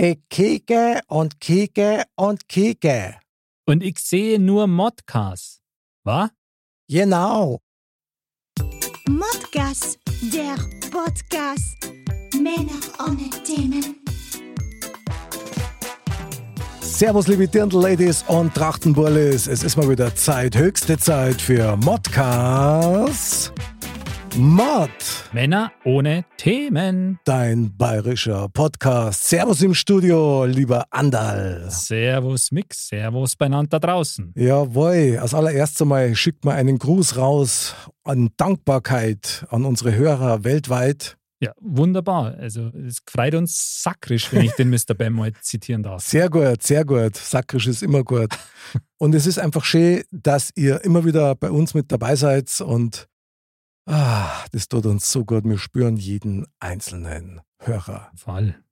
Ich kicke und kicke und kicke. Und ich sehe nur Modcast. Was? Genau. Modcast, der Podcast. Männer ohne Themen. Servus, liebe Dirndl-Ladies und Trachtenbullis. Es ist mal wieder Zeit, höchste Zeit für Modcast. Mod, Männer ohne Themen. dein bayerischer Podcast. Servus im Studio, lieber Andal. Servus Mix, Servus beieinander da draußen. Jawohl, als allererstes einmal schickt man einen Gruß raus an Dankbarkeit an unsere Hörer weltweit. Ja, wunderbar. Also es freut uns sakrisch, wenn ich den Mr. Bam mal zitieren darf. Sehr gut, sehr gut. Sakrisch ist immer gut. Und es ist einfach schön, dass ihr immer wieder bei uns mit dabei seid und ah, das tut uns so gut. Wir spüren jeden einzelnen Hörer. Fall.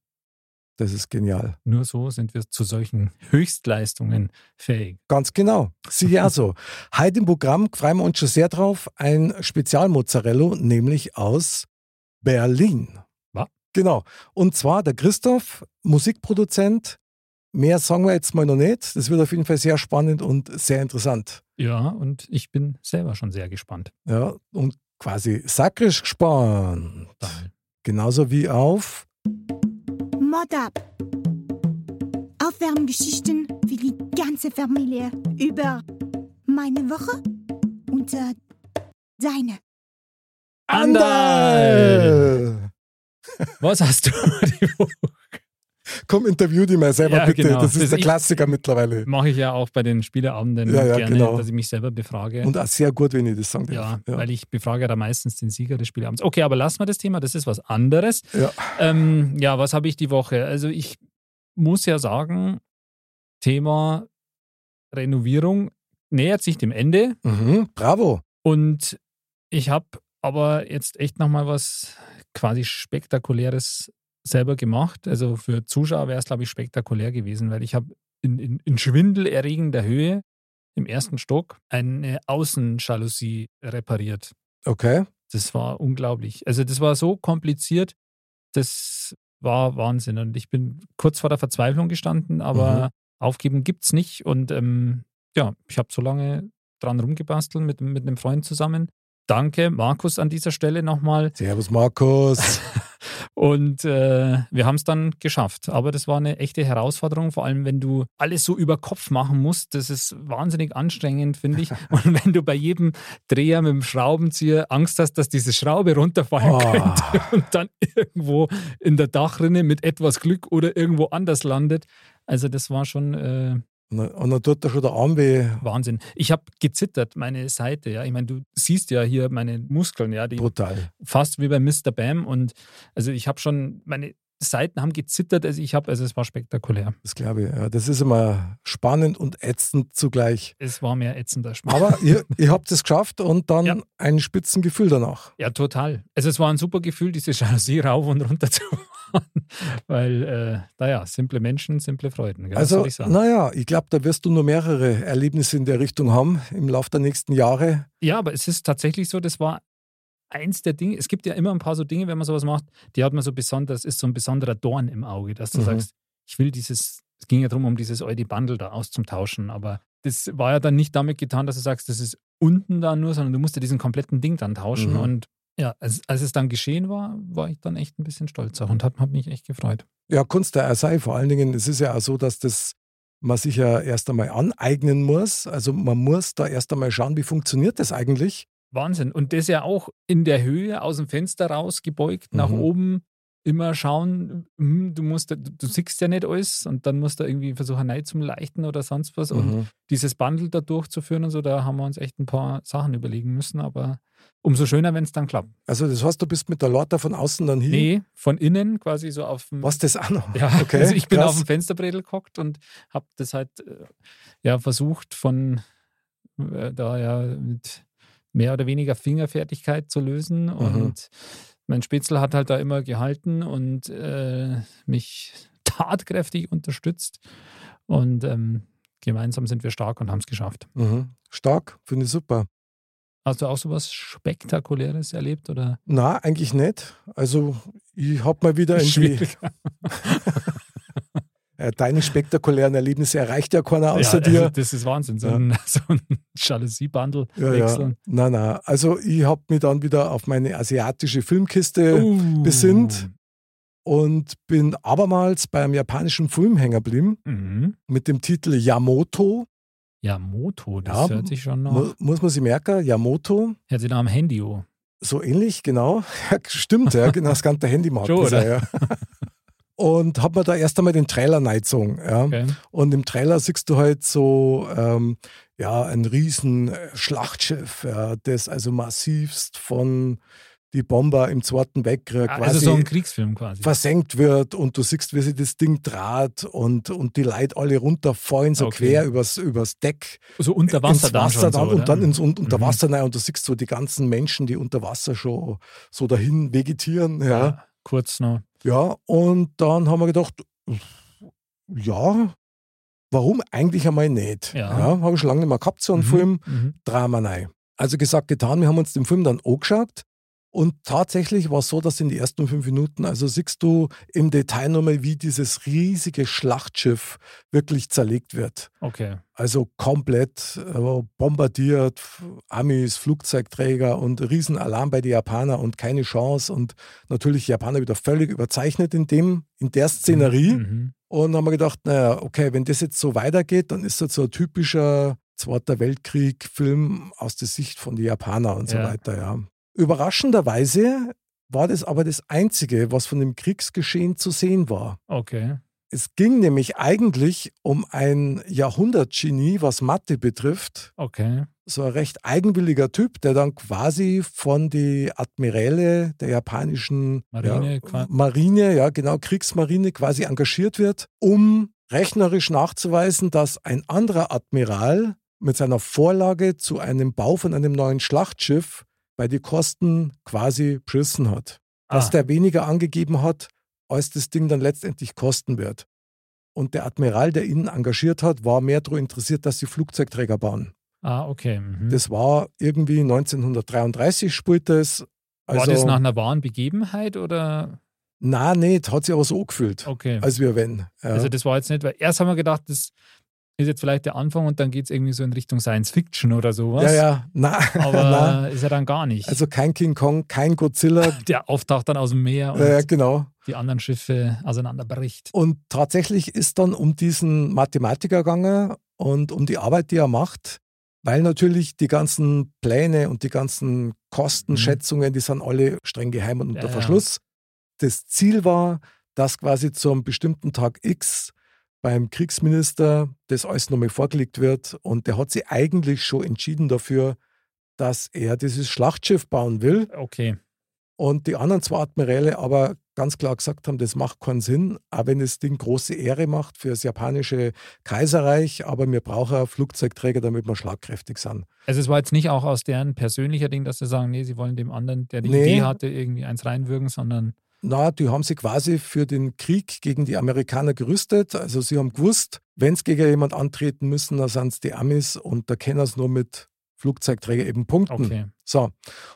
Das ist genial. Nur so sind wir zu solchen Höchstleistungen fähig. Ganz genau. Sieh ja so. Heute im Programm freuen wir uns schon sehr drauf. Ein Spezialmozzarella, nämlich aus Berlin. Was? Genau. Und zwar der Christoph, Musikproduzent. Mehr sagen wir jetzt mal noch nicht. Das wird auf jeden Fall sehr spannend und sehr interessant. Ja, und ich bin selber schon sehr gespannt. Ja, und quasi sakrisch gespannt. Genauso wie auf Mod ab. Aufwärmgeschichten für die ganze Familie über meine Woche und äh, deine. Andal. Was hast du die Woche? Komm, interview die mal selber Ja, bitte. genau. Das ist Das der Klassiker mittlerweile. Mache ich ja auch bei den Spieleabenden Ja, ja, gerne, genau. dass ich mich selber befrage. Und auch sehr gut, wenn ich das sagen ja, darf. weil ich befrage ja da meistens den Sieger des Spieleabends. Okay, aber lassen wir das Thema, das ist was anderes. Ja. Ähm, ja, was habe ich die Woche? Also ich muss ja sagen, Thema Renovierung nähert sich dem Ende Mhm, bravo. und ich habe aber jetzt echt nochmal was quasi Spektakuläres selber gemacht. Also für Zuschauer wäre es, glaube ich, spektakulär gewesen, weil ich habe in, in, in schwindelerregender Höhe im ersten Stock eine Außenjalousie repariert. Okay. Das war unglaublich. Also das war so kompliziert, das war Wahnsinn. Und ich bin kurz vor der Verzweiflung gestanden, aber aufgeben gibt's nicht. Und ähm, ja, ich habe so lange dran rumgebastelt mit, mit einem Freund zusammen. Danke, Markus, an dieser Stelle nochmal. Servus, Markus. Und äh, wir haben es dann geschafft. Aber das war eine echte Herausforderung, vor allem wenn du alles so über Kopf machen musst. Das ist wahnsinnig anstrengend, finde ich. Und wenn du bei jedem Dreher mit dem Schraubenzieher Angst hast, dass diese Schraube runterfallen Oh. könnte und dann irgendwo in der Dachrinne mit etwas Glück oder irgendwo anders landet. Also das war schon äh, Und dann- und dann tut da schon der Arm weh. Wahnsinn. Ich habe gezittert, meine Seite. Ja, ich meine, du siehst ja hier meine Muskeln, ja, die Brutal. fast wie bei Mr. Bam. Und also ich habe schon, meine Seiten haben gezittert, also ich habe, also es war spektakulär. Das glaube ich. Ja, das ist immer spannend und ätzend zugleich. Es war mehr ätzender Spaß. Aber ihr, ihr habt es geschafft und dann Ja. ein Spitzengefühl danach. Ja, total. Also es war ein super Gefühl, diese Jalousie rauf und runter zu machen. Weil, äh, naja, simple Menschen, simple Freuden. Gell? Also, ich naja, ich glaube, da wirst du nur mehrere Erlebnisse in der Richtung haben im Laufe der nächsten Jahre. Ja, aber es ist tatsächlich so, das war eins der Dinge. Es gibt ja immer ein paar so Dinge, wenn man sowas macht, die hat man so besonders, ist so ein besonderer Dorn im Auge, dass du Mhm. sagst, ich will dieses, es ging ja darum, um dieses Eudi Bundle da auszutauschen, aber das war ja dann nicht damit getan, dass du sagst, das ist unten da nur, sondern du musst ja diesen kompletten Ding dann tauschen Mhm. und ja, als, als es dann geschehen war, war ich dann echt ein bisschen stolz auch und habe hab mich echt gefreut. Ja, Kunst der sei. Vor allen Dingen, es ist ja auch so, dass das man sich ja erst einmal aneignen muss. Also man muss da erst einmal schauen, wie funktioniert das eigentlich. Wahnsinn. Und das ja auch in der Höhe aus dem Fenster raus gebeugt, nach Mhm. oben immer schauen, hm, du musst, du, du siehst ja nicht alles und dann musst du irgendwie versuchen, neu zum Leichten oder sonst was. Und Mhm. dieses Bundle da durchzuführen und so, da haben wir uns echt ein paar Sachen überlegen müssen, aber umso schöner, wenn es dann klappt. Also das heißt, du bist mit der Lorta von außen dann hier. Nee, von innen quasi so auf dem. Was das auch noch? Ja, okay. also ich bin krass. auf dem Fensterbredel gehockt und habe das halt äh, ja versucht von äh, da ja mit mehr oder weniger Fingerfertigkeit zu lösen Mhm. und mein Spitzel hat halt da immer gehalten und äh, mich tatkräftig unterstützt und ähm, gemeinsam sind wir stark und haben es geschafft. Mhm. Stark, finde ich super. Hast du auch sowas Spektakuläres erlebt oder? Na, eigentlich nicht. Also ich habe mal wieder irgendwie Schwierig. äh, deine spektakulären Erlebnisse erreicht ja keiner außer ja, dir. Also das ist Wahnsinn, so Ja. ein, so ein Jalousie-Bundle Ja, ja. wechseln. Na, na. Also ich habe mich dann wieder auf meine asiatische Filmkiste Uh. besinnt. und bin abermals beim japanischen Film hängen geblieben Mhm. mit dem Titel Yamoto. Ja, Moto, das Ja, hört sich schon noch. Mu muss man sich merken, Yamoto. Hört sich nach am Handy an. So ähnlich, genau. Ja, stimmt, ja, genau, das ganze Handymarkt. Ist er, ja. Und hab mir da erst einmal den Trailer reingezogen. Ja. Okay. Und im Trailer siehst du halt so ähm, ja, ein riesen äh, Schlachtschiff, ja, das also massivst von die Bomber im Zweiten Weltkrieg Ah, quasi Also so ein Kriegsfilm quasi. versenkt wird und du siehst, wie sich das Ding draht und, und die Leute alle runterfallen, so Okay. quer übers, übers Deck So unter Wasser ins Wasser dann so, und dann ins un unter Mhm. Wasser rein und du siehst so die ganzen Menschen, die unter Wasser schon so dahin vegetieren. Ja. ja. Kurz noch. Ja, und dann haben wir gedacht, ja, warum eigentlich einmal nicht? Ja. habe ich schon lange nicht mehr gehabt, so einen Mhm, Film. Mhm. Drama rein. Also gesagt, getan, wir haben uns den Film dann angeschaut. Und tatsächlich war es so, dass in die ersten fünf Minuten, also siehst du im Detail nochmal, wie dieses riesige Schlachtschiff wirklich zerlegt wird. Okay. Also komplett äh, bombardiert, Amis, Flugzeugträger und Riesenalarm bei den Japanern und keine Chance. Und natürlich Japaner wieder völlig überzeichnet in, dem, in der Szenerie. Mhm. Und dann haben wir gedacht, naja, okay, wenn das jetzt so weitergeht, dann ist das so ein typischer Zweiter Weltkrieg-Film aus der Sicht von den Japanern und so Ja. weiter, ja. Überraschenderweise war das aber das Einzige, was von dem Kriegsgeschehen zu sehen war. Okay. Es ging nämlich eigentlich um ein Jahrhundertgenie, was Mathe betrifft. Okay. So ein recht eigenwilliger Typ, der dann quasi von die Admiräle der japanischen Marine ja, Marine, ja genau, Kriegsmarine quasi engagiert wird, um rechnerisch nachzuweisen, dass ein anderer Admiral mit seiner Vorlage zu einem Bau von einem neuen Schlachtschiff bei den Kosten quasi beschissen hat. Dass Ah. der weniger angegeben hat, als das Ding dann letztendlich kosten wird. Und der Admiral, der ihn engagiert hat, war mehr daran interessiert, dass sie Flugzeugträger bauen. Ah, okay. Mhm. Das war irgendwie 1933 spielt das. Also, War das nach einer wahren Begebenheit oder? Na, nicht, hat sich aber so angefühlt, Okay. als wir wenn. Ja. Also das war jetzt nicht, weil erst haben wir gedacht, das ist jetzt vielleicht der Anfang und dann geht es irgendwie so in Richtung Science Fiction oder sowas. ja, ja, na, Aber na, ist ja dann gar nicht. also kein King Kong, kein Godzilla. der auftaucht dann aus dem Meer und ja, genau. die anderen Schiffe auseinanderbricht. Und tatsächlich ist dann um diesen Mathematiker gegangen und um die Arbeit, die er macht, weil natürlich die ganzen Pläne und die ganzen Kostenschätzungen, die sind alle streng geheim und unter Ja, ja. Verschluss. Das Ziel war, dass quasi zu einem bestimmten Tag X beim Kriegsminister das alles nochmal vorgelegt wird und der hat sich eigentlich schon entschieden dafür, dass er dieses Schlachtschiff bauen will. Okay. Und die anderen zwei Admiräle aber ganz klar gesagt haben, das macht keinen Sinn, auch wenn das Ding große Ehre macht für das japanische Kaiserreich, aber wir brauchen Flugzeugträger, damit wir schlagkräftig sind. Also es war jetzt nicht auch aus deren persönlicher Ding, dass sie sagen, nee, sie wollen dem anderen, der die Nee. Idee hatte, irgendwie eins reinwürgen, sondern Na, die haben sich quasi für den Krieg gegen die Amerikaner gerüstet. Also sie haben gewusst, wenn sie gegen jemand antreten müssen, dann sind es die Amis und da können sie nur mit Flugzeugträger eben punkten. okay. So.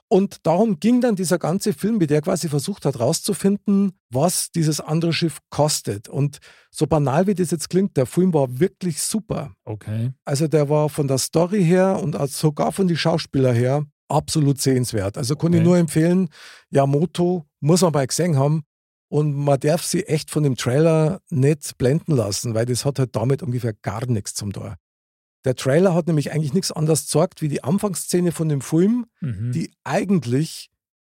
Und darum ging dann dieser ganze Film, wie der quasi versucht hat, rauszufinden, was dieses andere Schiff kostet. Und so banal wie das jetzt klingt, der Film war wirklich super. Okay. Also der war von der Story her und sogar von den Schauspielern her absolut sehenswert. Also kann ich Okay. nur empfehlen, Yamoto muss man mal gesehen haben. Und man darf sie echt von dem Trailer nicht blenden lassen, weil das hat halt damit ungefähr gar nichts zum Tor. Der Trailer hat nämlich eigentlich nichts anderes gezeigt wie die Anfangsszene von dem Film, Mhm. die eigentlich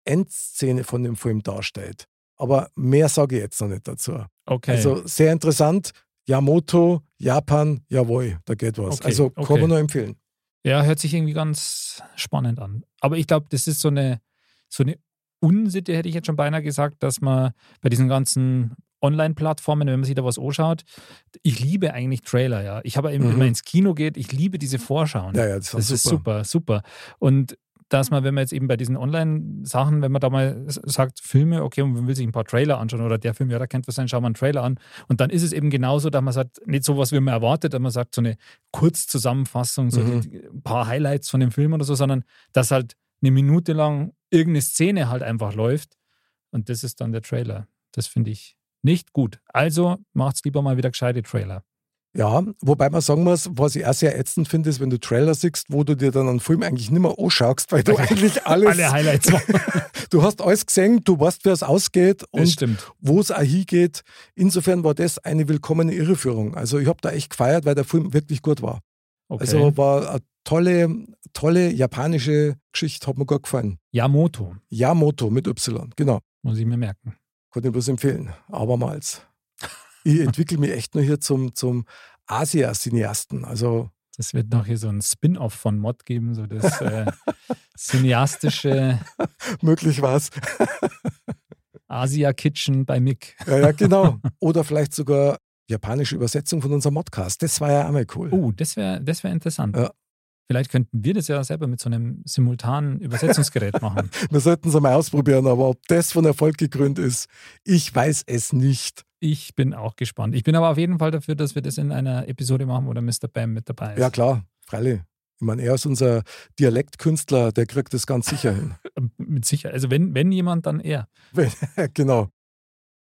Endszene von dem Film darstellt. aber mehr sage ich jetzt noch nicht dazu. Okay. Also sehr interessant. Yamoto, Japan, jawohl, da geht was. Okay, also kann okay. man nur empfehlen. Ja, hört sich irgendwie ganz spannend an. Aber ich glaube, das ist so eine, so eine Unsitte, hätte ich jetzt schon beinahe gesagt, dass man bei diesen ganzen Online-Plattformen, wenn man sich da was anschaut, ich liebe eigentlich Trailer, ja. Ich habe eben, Mhm. wenn man ins Kino geht, ich liebe diese Vorschauen. Ja, ja, das, das war ist super, super. Und dass man, wenn man jetzt eben bei diesen Online-Sachen, wenn man da mal sagt, Filme, okay, und man will sich ein paar Trailer anschauen oder der Film, ja, da kennt was sein, schauen wir einen Trailer an. Und dann ist es eben genauso, dass man sagt, nicht so was, wie man erwartet, dass man sagt, so eine Kurzzusammenfassung, so Mhm. die, ein paar Highlights von dem Film oder so, sondern dass halt eine Minute lang irgendeine Szene halt einfach läuft. Und das ist dann der Trailer. Das finde ich nicht gut. Also macht's lieber mal wieder gescheite Trailer. Ja, wobei man sagen muss, was ich auch sehr ätzend finde, ist, wenn du Trailer siehst, wo du dir dann einen Film eigentlich nicht mehr anschaust, weil du eigentlich alles, Alle Highlights. du hast alles gesehen, du weißt, wie es ausgeht das und wo es auch hingeht. Insofern war das eine willkommene Irreführung. Also ich habe da echt gefeiert, weil der Film wirklich gut war. Okay. Also war eine tolle, tolle japanische Geschichte, hat mir gut gefallen. Yamoto, Yamoto mit Y, genau. muss ich mir merken. Kann ich bloß empfehlen. Abermals. Ich entwickle mich echt nur hier zum, zum Asia-Cineasten. Also Das wird noch hier so ein Spin-off von Mod geben, so das äh, cineastische möglich war es. Asia Kitchen bei Mick. Ja, ja, genau. Oder vielleicht sogar japanische Übersetzung von unserem Modcast. Das war ja einmal cool. Oh, das wäre das wär interessant. Ja. Vielleicht könnten wir das ja selber mit so einem simultanen Übersetzungsgerät machen. Wir sollten es einmal ausprobieren, aber ob das von Erfolg gekrönt ist, ich weiß es nicht. Ich bin auch gespannt. Ich bin aber auf jeden Fall dafür, dass wir das in einer Episode machen, wo der Mr. Bam mit dabei ist. Ja, klar, freilich. Ich meine, er ist unser Dialektkünstler, der kriegt das ganz sicher hin. Mit Sicherheit. Also wenn, wenn jemand, dann er. Genau.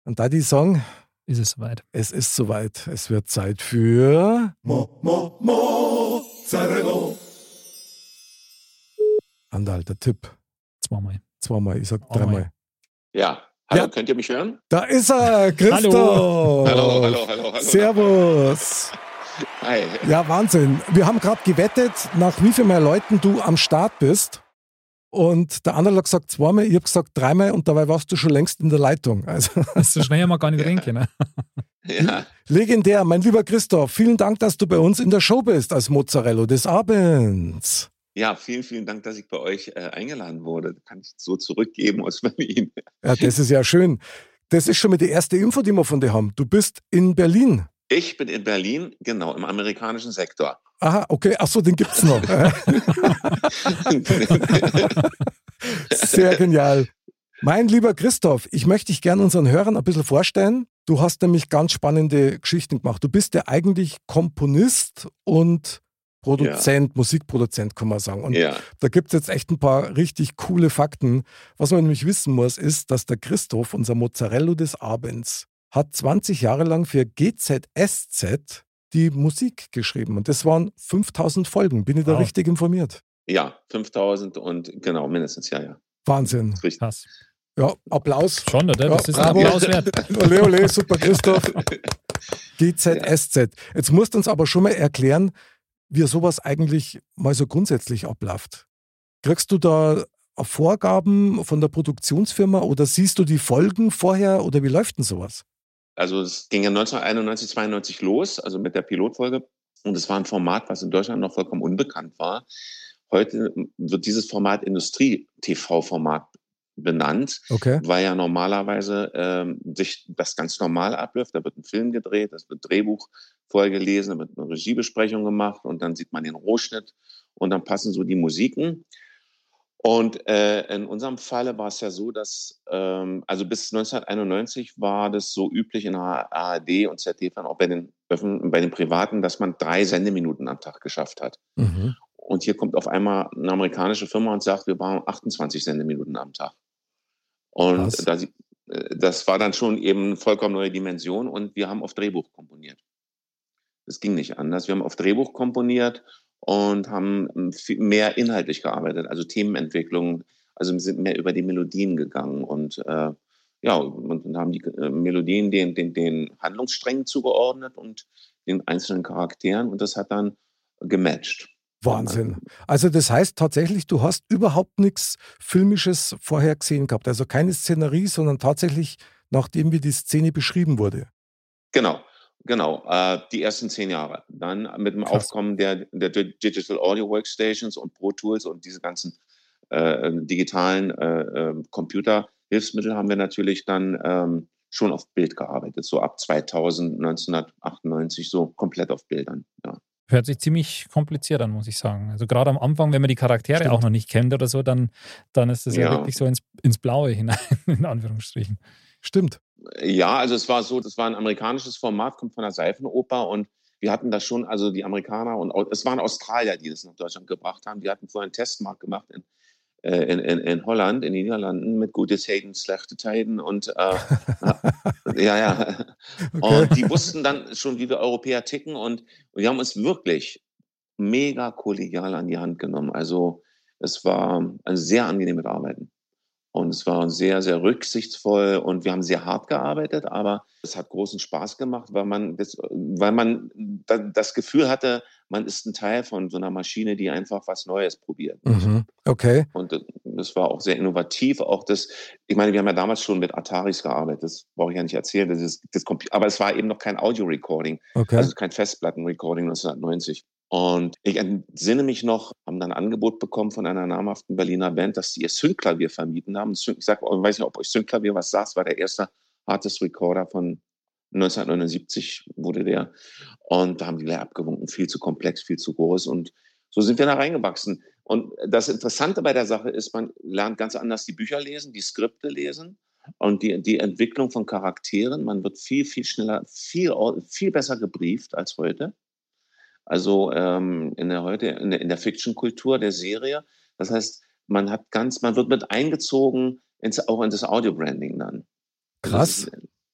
Und da die Song, Ist es soweit. es ist soweit. Es wird Zeit für Andal, der Tipp. Zweimal. Zweimal, ich sag Oh, dreimal. Ja. Hallo, Ja. könnt ihr mich hören? Da ist er, Christoph. Hallo, hallo, hallo, hallo. Servus. Hi. Ja, Wahnsinn. Wir haben gerade gewettet, nach wie viel mehr Leuten du am Start bist. Und der andere hat gesagt zweimal, ich habe gesagt dreimal und dabei warst du schon längst in der Leitung. Also Das so schnell haben wir gar nicht reden können. Ja, legendär, mein lieber Christoph. Vielen Dank, dass du bei uns in der Show bist als Mozzarella des Abends. Ja, vielen, vielen Dank, dass ich bei euch äh, eingeladen wurde. Kann ich so zurückgeben aus Berlin. Ja, das ist ja schön. Das ist schon mal die erste Info, die wir von dir haben. Du bist in Berlin. Ich bin in Berlin, genau, im amerikanischen Sektor. Aha, okay. Ach so, den gibt's noch. Sehr genial. Mein lieber Christoph, ich möchte dich gerne unseren Hörern ein bisschen vorstellen. Du hast nämlich ganz spannende Geschichten gemacht. Du bist ja eigentlich Komponist und Produzent, Musikproduzent, kann man sagen. Und ja, da gibt es jetzt echt ein paar richtig coole Fakten. Was man nämlich wissen muss, ist, dass der Christoph, unser Mozzarella des Abends, hat 20 Jahre lang für GZSZ die Musik geschrieben. Und das waren 5000 Folgen. Bin ich da Wow. richtig informiert? ja, 5000 und genau, mindestens, ja, ja. Wahnsinn. Ist richtig. Krass. Ja, Applaus. Schon, oder? Ja, Das ist bravo. ein Applaus wert. Ole, ole, super, Christoph. GZSZ. Jetzt musst du uns aber schon mal erklären, wie sowas eigentlich mal so grundsätzlich abläuft. Kriegst du da Vorgaben von der Produktionsfirma oder siehst du die Folgen vorher oder wie läuft denn sowas? Also es ging ja 1991, 92 los, also mit der Pilotfolge. Und es war ein Format, was in Deutschland noch vollkommen unbekannt war. Heute wird dieses Format Industrie-TV-Format benannt, Okay. weil ja normalerweise ähm, sich das ganz normal abläuft. Da wird ein Film gedreht, es wird Drehbuch vorgelesen, da wird eine Regiebesprechung gemacht und dann sieht man den Rohschnitt und dann passen so die Musiken. Und äh, in unserem Falle war es ja so, dass, ähm, also bis 1991 war das so üblich in der ARD und ZDF, auch bei den, Öffn- bei den Privaten, dass man drei Sendeminuten am Tag geschafft hat. Mhm. Und hier kommt auf einmal eine amerikanische Firma und sagt, wir brauchen 28 Sendeminuten am Tag. Und das, äh, das war dann schon eben eine vollkommen neue Dimension und wir haben auf Drehbuch komponiert. Das ging nicht anders. Wir haben auf Drehbuch komponiert und haben ähm, viel mehr inhaltlich gearbeitet, also Themenentwicklung, also wir sind mehr über die Melodien gegangen und äh, ja, und, und haben die äh, Melodien den, den, den Handlungssträngen zugeordnet und den einzelnen Charakteren und das hat dann gematcht. Wahnsinn. Also das heißt tatsächlich, du hast überhaupt nichts Filmisches vorher gesehen gehabt. Also keine Szenerie, sondern tatsächlich nachdem wie die Szene beschrieben wurde. Genau, genau. Äh, die ersten zehn Jahre. Dann mit dem Krass. Aufkommen der, der Digital Audio Workstations und Pro Tools und diese ganzen äh, digitalen äh, ähm, Computerhilfsmittel haben wir natürlich dann ähm, schon auf Bild gearbeitet. So ab 2000, 1998, so komplett auf Bildern. Ja. Hört sich ziemlich kompliziert an, muss ich sagen. Also gerade am Anfang, wenn man die Charaktere Stimmt. auch noch nicht kennt oder so, dann, dann ist das ja, ja wirklich so ins, ins Blaue hinein, in Anführungsstrichen. Stimmt. Ja, also es war so, das war ein amerikanisches Format, kommt von der Seifenoper und wir hatten das schon, also die Amerikaner und es waren Australier, die das nach Deutschland gebracht haben. Die hatten vorher einen Testmarkt gemacht in, äh, in, in, in Holland, in den Niederlanden mit gutes Hayden, schlechte Zeiten und äh, ja, ja. Okay. Und die wussten dann schon, wie wir Europäer ticken und, und die haben uns wirklich mega kollegial an die Hand genommen. Also es war ein sehr angenehmes Arbeiten. Und es war sehr, sehr rücksichtsvoll und wir haben sehr hart gearbeitet, aber es hat großen Spaß gemacht, weil man das, weil man das Gefühl hatte, man ist ein Teil von so einer Maschine, die einfach was Neues probiert. Mhm. Okay. Und das war auch sehr innovativ. Auch das, ich meine, wir haben ja damals schon mit Ataris gearbeitet, das brauche ich ja nicht erzählen. Das ist, das, aber es war eben noch kein Audio-Recording, okay. also kein Festplatten-Recording 1990. Und ich entsinne mich noch, haben dann ein Angebot bekommen von einer namhaften Berliner Band, dass sie ihr Sync-Klavier vermieten haben. Ich sag, ich weiß nicht, ob euch Sync-Klavier was sagt, war der erste Artist Recorder von 1979 wurde der. Und da haben die gleich abgewunken, viel zu komplex, viel zu groß. Und so sind wir da reingewachsen. Und das Interessante bei der Sache ist, man lernt ganz anders die Bücher lesen, die Skripte lesen und die, die Entwicklung von Charakteren. Man wird viel, viel schneller, viel, viel besser gebrieft als heute. Also ähm, in der heute in der, in der Fiction-Kultur der Serie. Das heißt, man hat ganz, man wird mit eingezogen ins, auch in das Audio-Branding dann. Krass. Ist,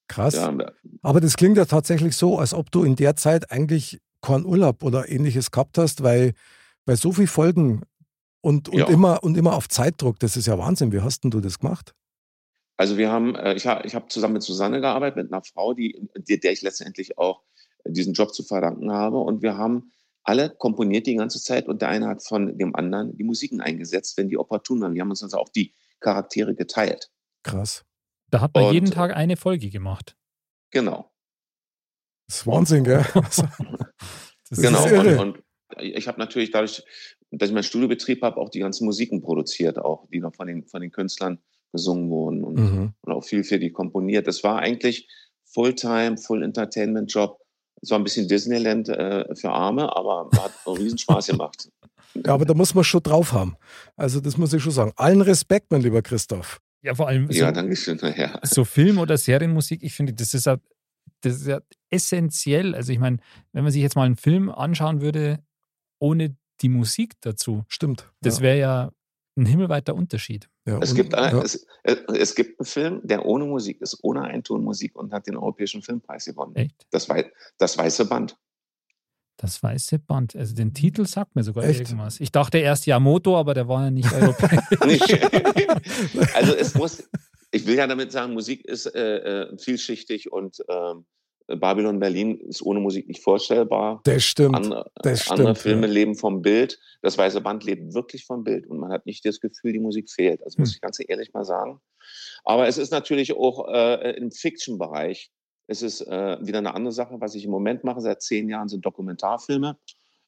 Krass. Ja, Aber das klingt ja tatsächlich so, als ob du in der Zeit eigentlich keinen Urlaub oder ähnliches gehabt hast, weil bei so vielen Folgen und, und, ja. immer, und immer auf Zeitdruck, das ist ja Wahnsinn. Wie hast denn du das gemacht? Also wir haben, äh, ich habe ich hab zusammen mit Susanne gearbeitet, mit einer Frau, die, der ich letztendlich auch diesen Job zu verdanken habe. Und wir haben alle komponiert die ganze Zeit und der eine hat von dem anderen die Musiken eingesetzt, wenn die opportun waren. Wir haben uns also auch die Charaktere geteilt. Krass. Da hat man und, jeden Tag eine Folge gemacht. Genau. Das ist Wahnsinn, gell? Das genau. Und, und, ich habe natürlich dadurch, dass ich meinen Studiobetrieb habe, auch die ganzen Musiken produziert, auch die noch von den, von den Künstlern gesungen wurden und, mhm. und auch viel für die komponiert. Das war eigentlich Fulltime, Full Entertainment Job es war ein bisschen Disneyland äh, für Arme, aber hat einen Riesenspaß gemacht. Ja, aber da muss man schon drauf haben. Also das muss ich schon sagen. Allen Respekt, mein lieber Christoph. Ja, vor allem so, ja, danke schön. Ja. so Film- oder Serienmusik, ich finde, das ist ja, das ist ja essentiell. Also ich meine, wenn man sich jetzt mal einen Film anschauen würde, ohne die Musik dazu. Stimmt. Das wäre ja ein himmelweiter Unterschied. Ja, es, gibt ein, ja. es, es, gibt einen Film, der ohne Musik ist, ohne Eintonmusik und hat den Europäischen Filmpreis gewonnen. Echt? Das, Wei das Weiße Band. Das Weiße Band. Also den Titel sagt mir sogar Echt? irgendwas. Ich dachte erst Yamoto, aber der war ja nicht europäisch. also es muss, ich will ja damit sagen, Musik ist äh, äh vielschichtig und ähm, Babylon Berlin ist ohne Musik nicht vorstellbar. Das stimmt. Andere, das stimmt, andere Filme ja. leben vom Bild. Das Weiße Band lebt wirklich vom Bild und man hat nicht das Gefühl, die Musik fehlt. Also muss hm. ich ganz ehrlich mal sagen. Aber es ist natürlich auch äh, im Fiction-Bereich. Es ist äh, wieder eine andere Sache, was ich im Moment mache. Seit zehn Jahren sind Dokumentarfilme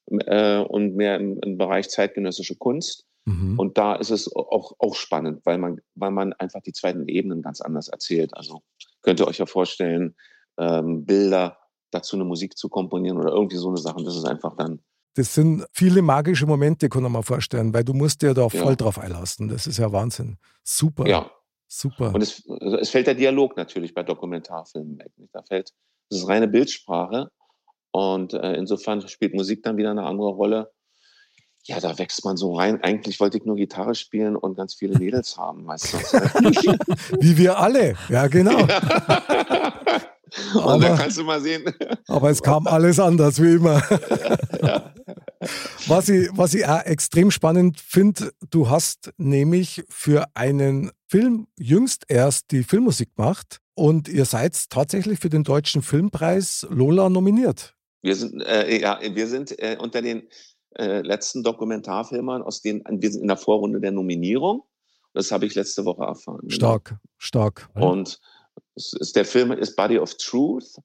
äh, und mehr im, im, Bereich zeitgenössische Kunst. Mhm. Und da ist es auch, auch spannend, weil man, weil man einfach die zweiten Ebenen ganz anders erzählt. Also könnt ihr euch ja vorstellen, ähm, Bilder dazu eine Musik zu komponieren oder irgendwie so eine Sache. Das ist einfach dann. Das sind viele magische Momente, kann man mal vorstellen, weil du musst dir da voll ja. drauf einlassen. Das ist ja Wahnsinn. Super. Ja. Super. Und es, also es fällt der Dialog natürlich bei Dokumentarfilmen weg. Da fällt, das ist reine Bildsprache. Und äh, insofern spielt Musik dann wieder eine andere Rolle. Ja, da wächst man so rein. Eigentlich wollte ich nur Gitarre spielen und ganz viele Mädels haben, weißt du. Wie wir alle. Ja, genau. Ja. Und aber, dann kannst du mal sehen. Aber es kam alles anders, wie immer. Ja, Was, ich, was ich auch extrem spannend finde, du hast nämlich für einen Film jüngst erst die Filmmusik gemacht und ihr seid tatsächlich für den Deutschen Filmpreis Lola nominiert. Wir sind, äh, ja, wir sind äh, unter den äh, letzten Dokumentarfilmern, aus denen wir sind in der Vorrunde der Nominierung. Das habe ich letzte Woche erfahren. Stark, stark. Und der Film ist Body of Truth.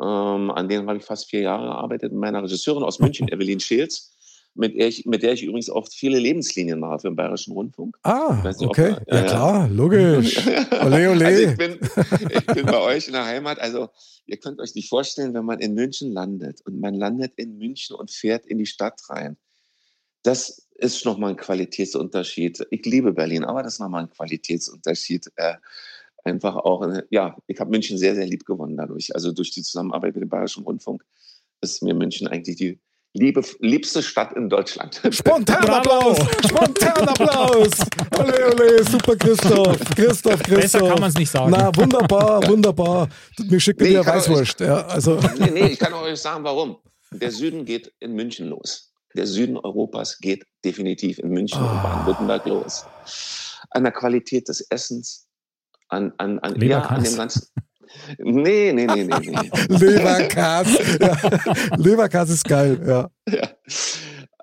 Ähm, an dem habe ich fast vier Jahre gearbeitet mit meiner Regisseurin aus München, Evelyn Scheels mit der, ich, mit der ich übrigens auch viele Lebenslinien mache für den Bayerischen Rundfunk. Ah, nicht, okay. Ob, ja, ja, klar, logisch. Ole, ole. Also ich, bin, ich bin bei euch in der Heimat. Also ihr könnt euch nicht vorstellen, wenn man in München landet und man landet in München und fährt in die Stadt rein. Das ist nochmal ein Qualitätsunterschied. Ich liebe Berlin, aber das ist nochmal ein Qualitätsunterschied. Äh, einfach auch, äh, ja, ich habe München sehr, sehr lieb gewonnen dadurch. Also durch die Zusammenarbeit mit dem Bayerischen Rundfunk ist mir München eigentlich die liebe, liebste Stadt in Deutschland. Spontan Applaus! Spontan Applaus! Ole, ole, super Christoph. Christoph, Christoph. Besser kann man es nicht sagen. Na, wunderbar, wunderbar. Mir schickt nee, dir Weißwurst. Ja, also. Nee, nee, ich kann euch sagen, warum. Der Süden geht in München los. Der Süden Europas geht definitiv in München oh. und ah. Baden-Württemberg los. An der Qualität des Essens, an, an, an, ja, an dem ganzen. Nee, nee, nee, nee, nee. Leberkas. Ja. Leberkas ist geil, ja. Ja.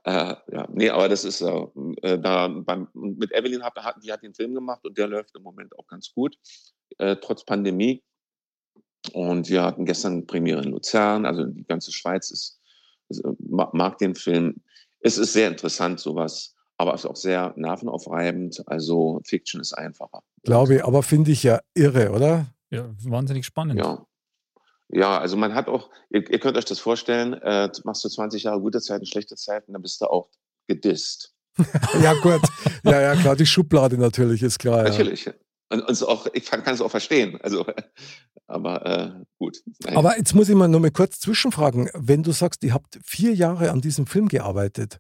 Äh, ja, nee, aber das ist äh, da beim, mit Evelyn hat, die hat den Film gemacht und der läuft im Moment auch ganz gut, äh, trotz Pandemie. Und wir hatten gestern Premiere in Luzern, also die ganze Schweiz ist, ist mag den Film. Es ist sehr interessant, sowas, aber es ist auch sehr nervenaufreibend. Also Fiction ist einfacher. Glaube ich, aber finde ich ja irre, oder? Ja, wahnsinnig spannend. Ja. Ja, also man hat auch, ihr, ihr könnt euch das vorstellen, äh, machst du 20 Jahre gute Zeiten, schlechte Zeiten, dann bist du auch gedisst. ja, gut. Ja, ja, klar, die Schublade natürlich, ist klar. Natürlich. Ja. Und, und auch, ich kann es auch verstehen. Also, aber äh, gut. Nein. Aber jetzt muss ich mal noch mal kurz zwischenfragen. Wenn du sagst, ihr habt vier Jahre an diesem Film gearbeitet,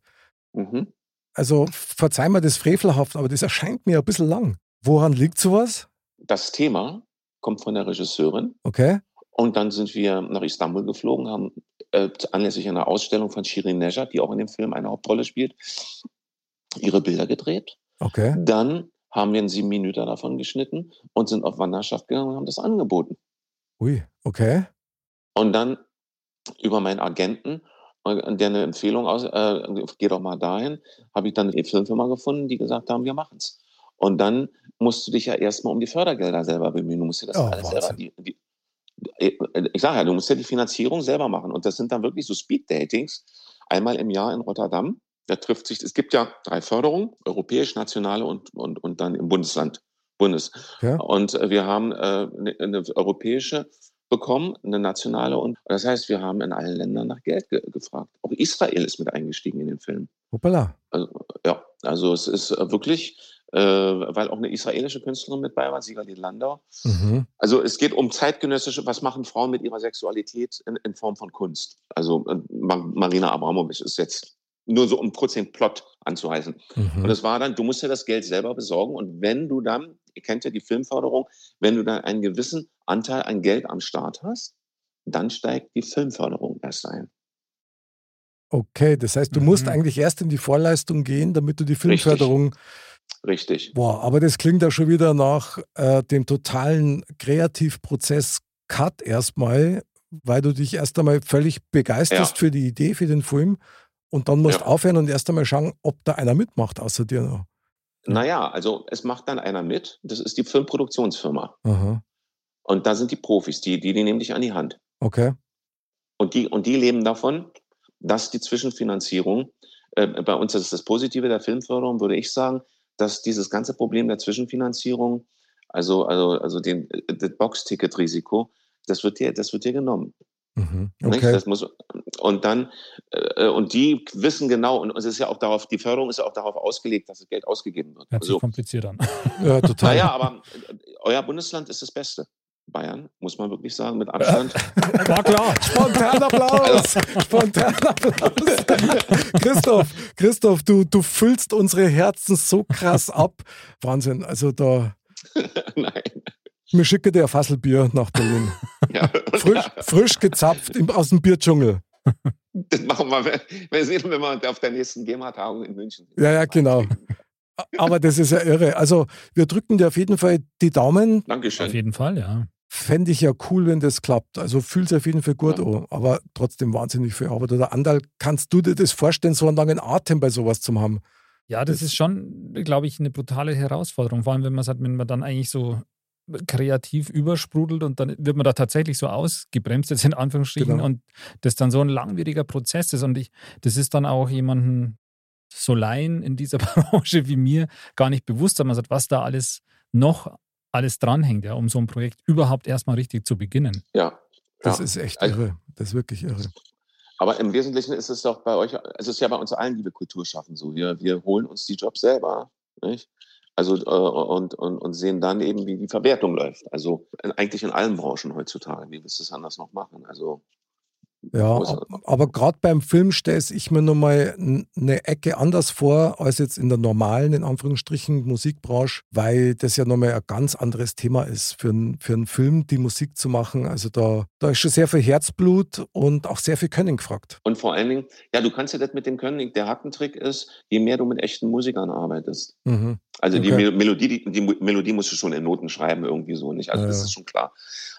mhm. Also verzeih mir das frevelhaft, aber das erscheint mir ein bisschen lang. Woran liegt sowas? Das Thema kommt von der Regisseurin. Okay. Und dann sind wir nach Istanbul geflogen, haben äh, anlässlich einer Ausstellung von Shirin Nejad, die auch in dem Film eine Hauptrolle spielt, ihre Bilder gedreht. Okay. Dann haben wir einen sieben Minuten davon geschnitten und sind auf Wanderschaft gegangen und haben das angeboten. Ui, okay. Und dann über meinen Agenten, äh, der eine Empfehlung aus, äh, geh doch mal dahin, habe ich dann eine Filmfirma gefunden, die gesagt haben, wir machen es. Und dann musst du dich ja erstmal um die Fördergelder selber bemühen. Du musst dir das oh, alles selber, die, die, ich sage ja, du musst ja die Finanzierung selber machen. Und das sind dann wirklich so Speed-Datings. Einmal im Jahr in Rotterdam. Da trifft sich, es gibt ja drei Förderungen, europäisch, nationale und, und, und dann im Bundesland, Bundes. Ja. Und äh, wir haben äh, eine, eine europäische bekommen, eine nationale. Und das heißt, wir haben in allen Ländern nach Geld ge gefragt. Auch Israel ist mit eingestiegen in den Film. Hoppala. Also, ja, also es ist äh, wirklich äh, weil auch eine israelische Künstlerin mit bei war, Sigalin Landau. Mhm. Also es geht um zeitgenössische, was machen Frauen mit ihrer Sexualität in, in Form von Kunst. Also äh, Marina Abramovic ist jetzt nur so um kurz den Plot anzuheißen. Mhm. Und es war dann, du musst ja das Geld selber besorgen und wenn du dann, ihr kennt ja die Filmförderung, wenn du dann einen gewissen Anteil an Geld am Start hast, dann steigt die Filmförderung erst ein. Okay, das heißt, du mhm. musst eigentlich erst in die Vorleistung gehen, damit du die Filmförderung Richtig. Richtig. Boah, aber das klingt ja schon wieder nach äh, dem totalen Kreativprozess Cut erstmal, weil du dich erst einmal völlig begeisterst ja. für die Idee, für den Film und dann musst ja. aufhören und erst einmal schauen, ob da einer mitmacht außer dir noch. Naja, also es macht dann einer mit. Das ist die Filmproduktionsfirma. Aha. Und da sind die Profis, die, die, die nehmen dich an die Hand. Okay. Und die, und die leben davon, dass die Zwischenfinanzierung, äh, bei uns das ist das Positive der Filmförderung, würde ich sagen, dass dieses ganze Problem der Zwischenfinanzierung, also, also, also den, das Box-Ticket-Risiko, das wird dir, das wird dir genommen. Mhm, okay. Das muss, und dann, äh, und die wissen genau, und es ist ja auch darauf, die Förderung ist ja auch darauf ausgelegt, dass das Geld ausgegeben wird. Hört sich also, kompliziert an. ja, total. Naja, aber äh, euer Bundesland ist das Beste. Bayern, muss man wirklich sagen, mit Abstand. War klar. Spontan Applaus. Spontan Applaus. Christoph, Christoph, du, du füllst unsere Herzen so krass ab. Wahnsinn. Also da. Nein. Mir schicke dir ein Fasselbier nach Berlin. Ja, frisch, ja. frisch gezapft im, aus dem Bierdschungel. Das machen wir, wir sehen, wenn wir auf der nächsten GEMA-Tagung in München sind. Ja, ja, genau. Aber das ist ja irre. Also wir drücken dir auf jeden Fall die Daumen. Dankeschön. Auf jeden Fall, ja. Fände ich ja cool, wenn das klappt. Also fühlt sich auf jeden Fall gut ja. an, aber trotzdem wahnsinnig viel Arbeit. Oder Andal, kannst du dir das vorstellen, so einen langen Atem bei sowas zu haben? Ja, das, das ist schon, glaube ich, eine brutale Herausforderung. Vor allem, wenn man sagt, wenn man dann eigentlich so kreativ übersprudelt und dann wird man da tatsächlich so ausgebremst, jetzt in Anführungsstrichen, Genau. und das dann so ein langwieriger Prozess ist. Und ich, das ist dann auch jemanden so Laien in dieser Branche wie mir gar nicht bewusst, dass man sagt, was da alles noch alles dranhängt, ja, um so ein Projekt überhaupt erstmal richtig zu beginnen. Ja. Das ja. ist echt Also- irre. Das ist wirklich irre. Aber im Wesentlichen ist es doch bei euch, es ist ja bei uns allen, die wir Kultur schaffen, so. Wir, wir holen uns die Jobs selber, nicht? Also, äh, und, und, und sehen dann eben, wie die Verwertung läuft. Also eigentlich in allen Branchen heutzutage. Wie willst du es anders noch machen? Also, Ja, aber gerade beim Film stelle ich mir nochmal eine Ecke anders vor als jetzt in der normalen, in Anführungsstrichen, Musikbranche, weil das ja nochmal ein ganz anderes Thema ist, für, einen- für einen Film die Musik zu machen. Also da, da ist schon sehr viel Herzblut und auch sehr viel Können gefragt. und vor allen Dingen, ja, du kannst ja das mit dem Können. Der Hackentrick ist, je mehr du mit echten Musikern arbeitest. Mhm. Also die Okay. Mel- Melodie, die, die Melodie musst du schon in Noten schreiben, irgendwie so nicht. Also Ja, das ist schon klar.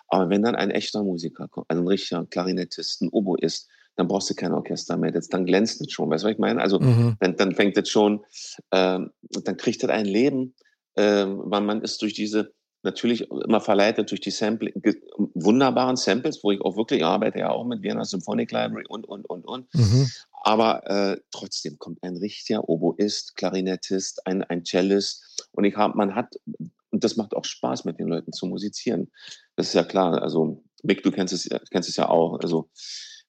Aber wenn dann ein echter Musiker kommt, also ein richtiger Klarinettist, ein Oboist, dann brauchst du kein Orchester mehr. Das, dann glänzt es schon. Weißt du, was ich meine? Also Mhm. dann, dann fängt es schon, ähm, dann kriegt das ein Leben, ähm, weil man ist durch diese, natürlich immer verleitet durch die Sample, wunderbaren Samples, wo ich auch wirklich arbeite, ja auch mit Vienna Symphonic Library und, und, und, und. Mhm. Aber äh, trotzdem kommt ein richtiger Oboist, Klarinettist, ein, ein Cellist. Und ich hab, man hat, und das macht auch Spaß, mit den Leuten zu musizieren. Das ist ja klar. Also, Mick, du kennst es, ja- kennst es ja auch. Also,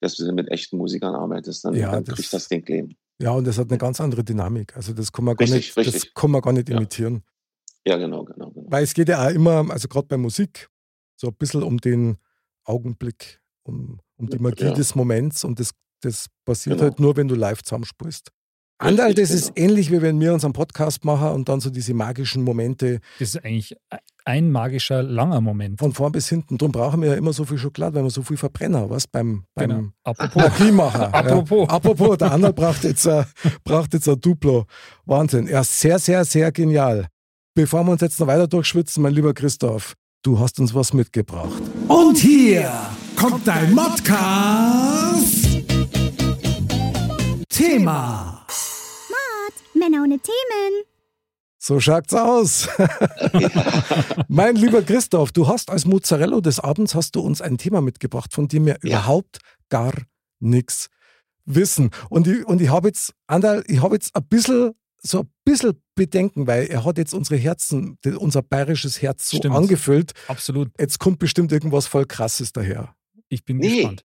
dass du mit echten Musikern arbeitest, dann, Ja, dann das- kriegt das Ding Leben. Ja, und das hat eine ganz andere Dynamik. Also das kann man gar, Richtig, nicht, das kann man gar nicht Ja. imitieren. Ja, genau, genau, genau. Weil es geht ja auch immer, also gerade bei Musik, so ein bisschen um den Augenblick, um, um die Magie Ja. des Moments und das, das passiert Genau. halt nur, wenn du live zusammenspielst. Andal, das ist genau. ähnlich, wie wenn wir unseren Podcast machen und dann so diese magischen Momente Das ist eigentlich ein magischer, langer Moment. von vorn bis hinten. Darum brauchen wir ja immer so viel Schokolade, weil wir so viel Verbrenner, was beim, beim Genau. Apropos, Energiemacher. Apropos. Ja. Apropos, der Andal braucht jetzt, ein- braucht jetzt ein Duplo. Wahnsinn. Ja, sehr, sehr, sehr genial. Bevor wir uns jetzt noch weiter durchschwitzen, mein lieber Christoph, du hast uns was mitgebracht. Und hier kommt dein Modcast. Männer ohne Themen. So schaut's aus. mein lieber Christoph, du hast als Mozzarella des Abends hast du uns ein Thema mitgebracht, von dem wir Ja. überhaupt gar nichts wissen. Und ich, und ich habe jetzt, Andal, ich habe jetzt ein bisschen, so ein bisschen Bedenken, weil er hat jetzt unsere Herzen, unser bayerisches Herz so Stimmt. angefüllt. absolut. Jetzt kommt bestimmt irgendwas voll Krasses daher. Ich bin Nee. gespannt.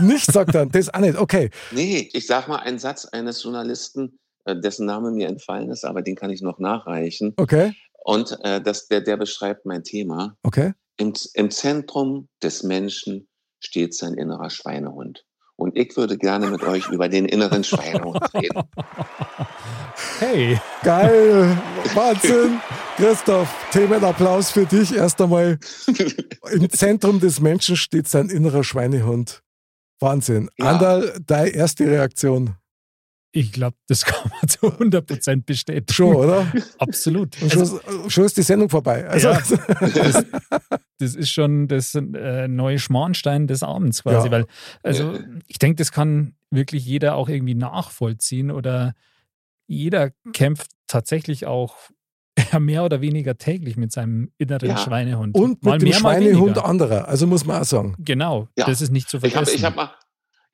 Nicht, sagt er, das auch nicht. Okay. Nee, ich sag mal einen Satz eines Journalisten, dessen Name mir entfallen ist, aber den kann ich noch nachreichen. Okay. Und äh, das, der, der beschreibt mein Thema. Okay. Im, Im Zentrum des Menschen steht sein innerer Schweinehund. Und ich würde gerne mit euch über den inneren Schweinehund reden. Hey, Geil. Wahnsinn. Christoph, Themenapplaus für dich erst einmal. Im Zentrum des Menschen steht sein innerer Schweinehund. Wahnsinn. Ja. Andal, deine erste Reaktion. Ich glaube, das kann man zu 100% bestätigen. Schon, oder? Absolut. Und Also, schon, schon ist die Sendung vorbei. Also, Ja. das, das ist schon das äh, neue Schmarnstein des Abends quasi, Ja. weil, also ich denke, das kann wirklich jeder auch irgendwie nachvollziehen oder jeder kämpft tatsächlich auch mehr oder weniger täglich mit seinem inneren Ja. Schweinehund. und Mal mit dem mehr, Schweinehund anderer. Also muss man auch sagen. Genau, Ja. das ist nicht zu Ich habe vergessen. ich hab mal,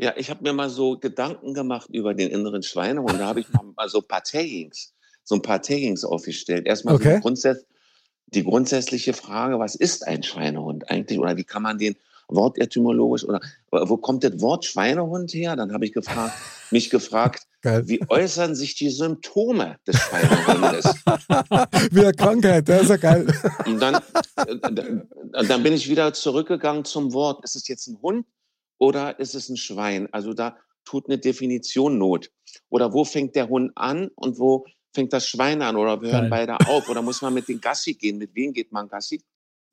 ja, ich habe mir mal so Gedanken gemacht über den inneren Schweinehund. Da habe ich mal, so ein paar Taggings, so ein paar Taggings aufgestellt. Erstmal Okay. so die, grundsätz die grundsätzliche Frage, was ist ein Schweinehund eigentlich? Oder wie kann man den wortetymologisch oder wo kommt das Wort Schweinehund her? Dann habe ich gefragt, mich gefragt, Geil. wie äußern sich die Symptome des Schweinehundes? Wie eine Krankheit, das ist ja geil. Und dann, äh, dann bin ich wieder zurückgegangen zum Wort. Ist es jetzt ein Hund oder ist es ein Schwein? Also da tut eine Definition Not. Oder wo fängt der Hund an und wo fängt das Schwein an? Oder wir hören Geil. beide auf? Oder muss man mit den Gassi gehen? Mit wem geht man Gassi?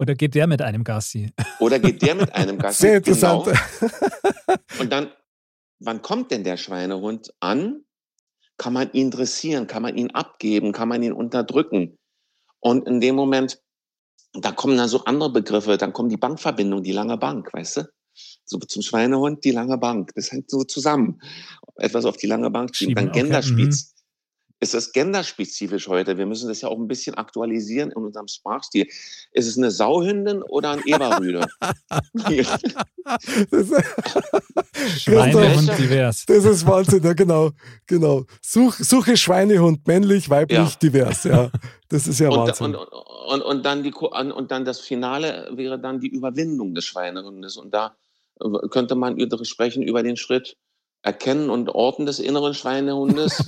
oder geht der mit einem Gassi? Oder geht der mit einem Gassi? Sehr interessant. Genau. Und dann, wann kommt denn der Schweinehund an? Kann man ihn dressieren? Kann man ihn abgeben? Kann man ihn unterdrücken? Und in dem Moment, da kommen dann so andere Begriffe, dann kommen die Bankverbindungen, die lange Bank, weißt du? So zum Schweinehund, die lange Bank. Das hängt so zusammen. Etwas auf die lange Bank schieben. Dann okay, Genderspiez. ist es genderspezifisch heute? Wir müssen das ja auch ein bisschen aktualisieren in unserem Sprachstil. Ist es eine Sauhündin oder ein Eberrüde? Das, Schweinehund divers. das ist Wahnsinn, ja, genau. genau. Such, suche Schweinehund, männlich, weiblich, Ja. divers, ja. Das ist ja und, Wahnsinn. und, und, und, dann die, und dann das Finale wäre dann die Überwindung des Schweinehundes. Und da könnte man über- sprechen über den Schritt Erkennen und Orten des inneren Schweinehundes.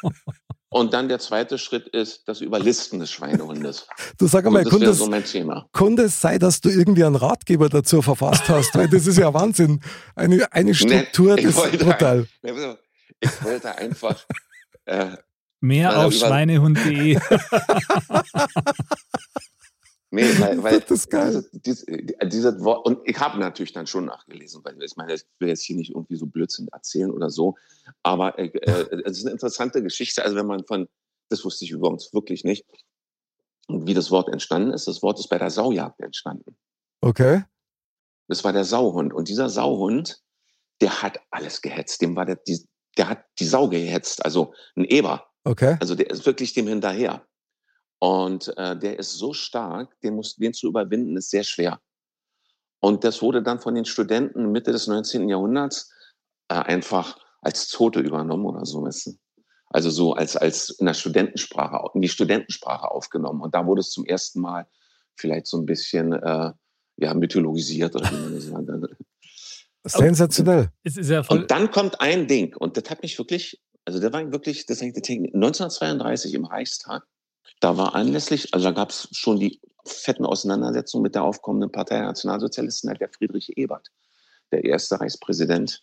und dann der zweite Schritt ist das Überlisten des Schweinehundes. du sag wäre es, so mein Thema. konnte es sein, dass du irgendwie einen Ratgeber dazu verfasst hast? Weil das ist ja Wahnsinn. Eine, eine Struktur, Nee, das ist brutal. Ich wollte einfach. Äh, Mehr auf schweinehund.de. Nee, weil, weil Das ist geil. Dieses, dieses Wort, und ich habe natürlich dann schon nachgelesen, weil ich meine, ich will jetzt hier nicht irgendwie so Blödsinn erzählen oder so, aber äh, äh, es ist eine interessante Geschichte, also wenn man von, das wusste ich übrigens wirklich nicht, und wie das Wort entstanden ist, das Wort ist bei der Saujagd entstanden. Okay. Das war der Sauhund und dieser Sauhund, der hat alles gehetzt, dem war der, die, der hat die Sau gehetzt, also ein Eber. Okay. Also der ist wirklich dem hinterher. Und äh, der ist so stark, den, muss, den zu überwinden, ist sehr schwer. Und das wurde dann von den Studenten Mitte des 19. Jahrhunderts äh, einfach als Zote übernommen oder so. Weißt du? Also so als, als in der Studentensprache, in die Studentensprache aufgenommen. Und da wurde es zum ersten Mal vielleicht so ein bisschen äh, ja, mythologisiert. Oder wie man das sagt. Sensationell. Und dann kommt ein Ding, und das hat mich wirklich, also der war wirklich, das hängt 1932 im Reichstag, da war anlässlich, also da gab es schon die fetten Auseinandersetzungen mit der aufkommenden Partei der Nationalsozialisten, hat der Friedrich Ebert, der erste Reichspräsident,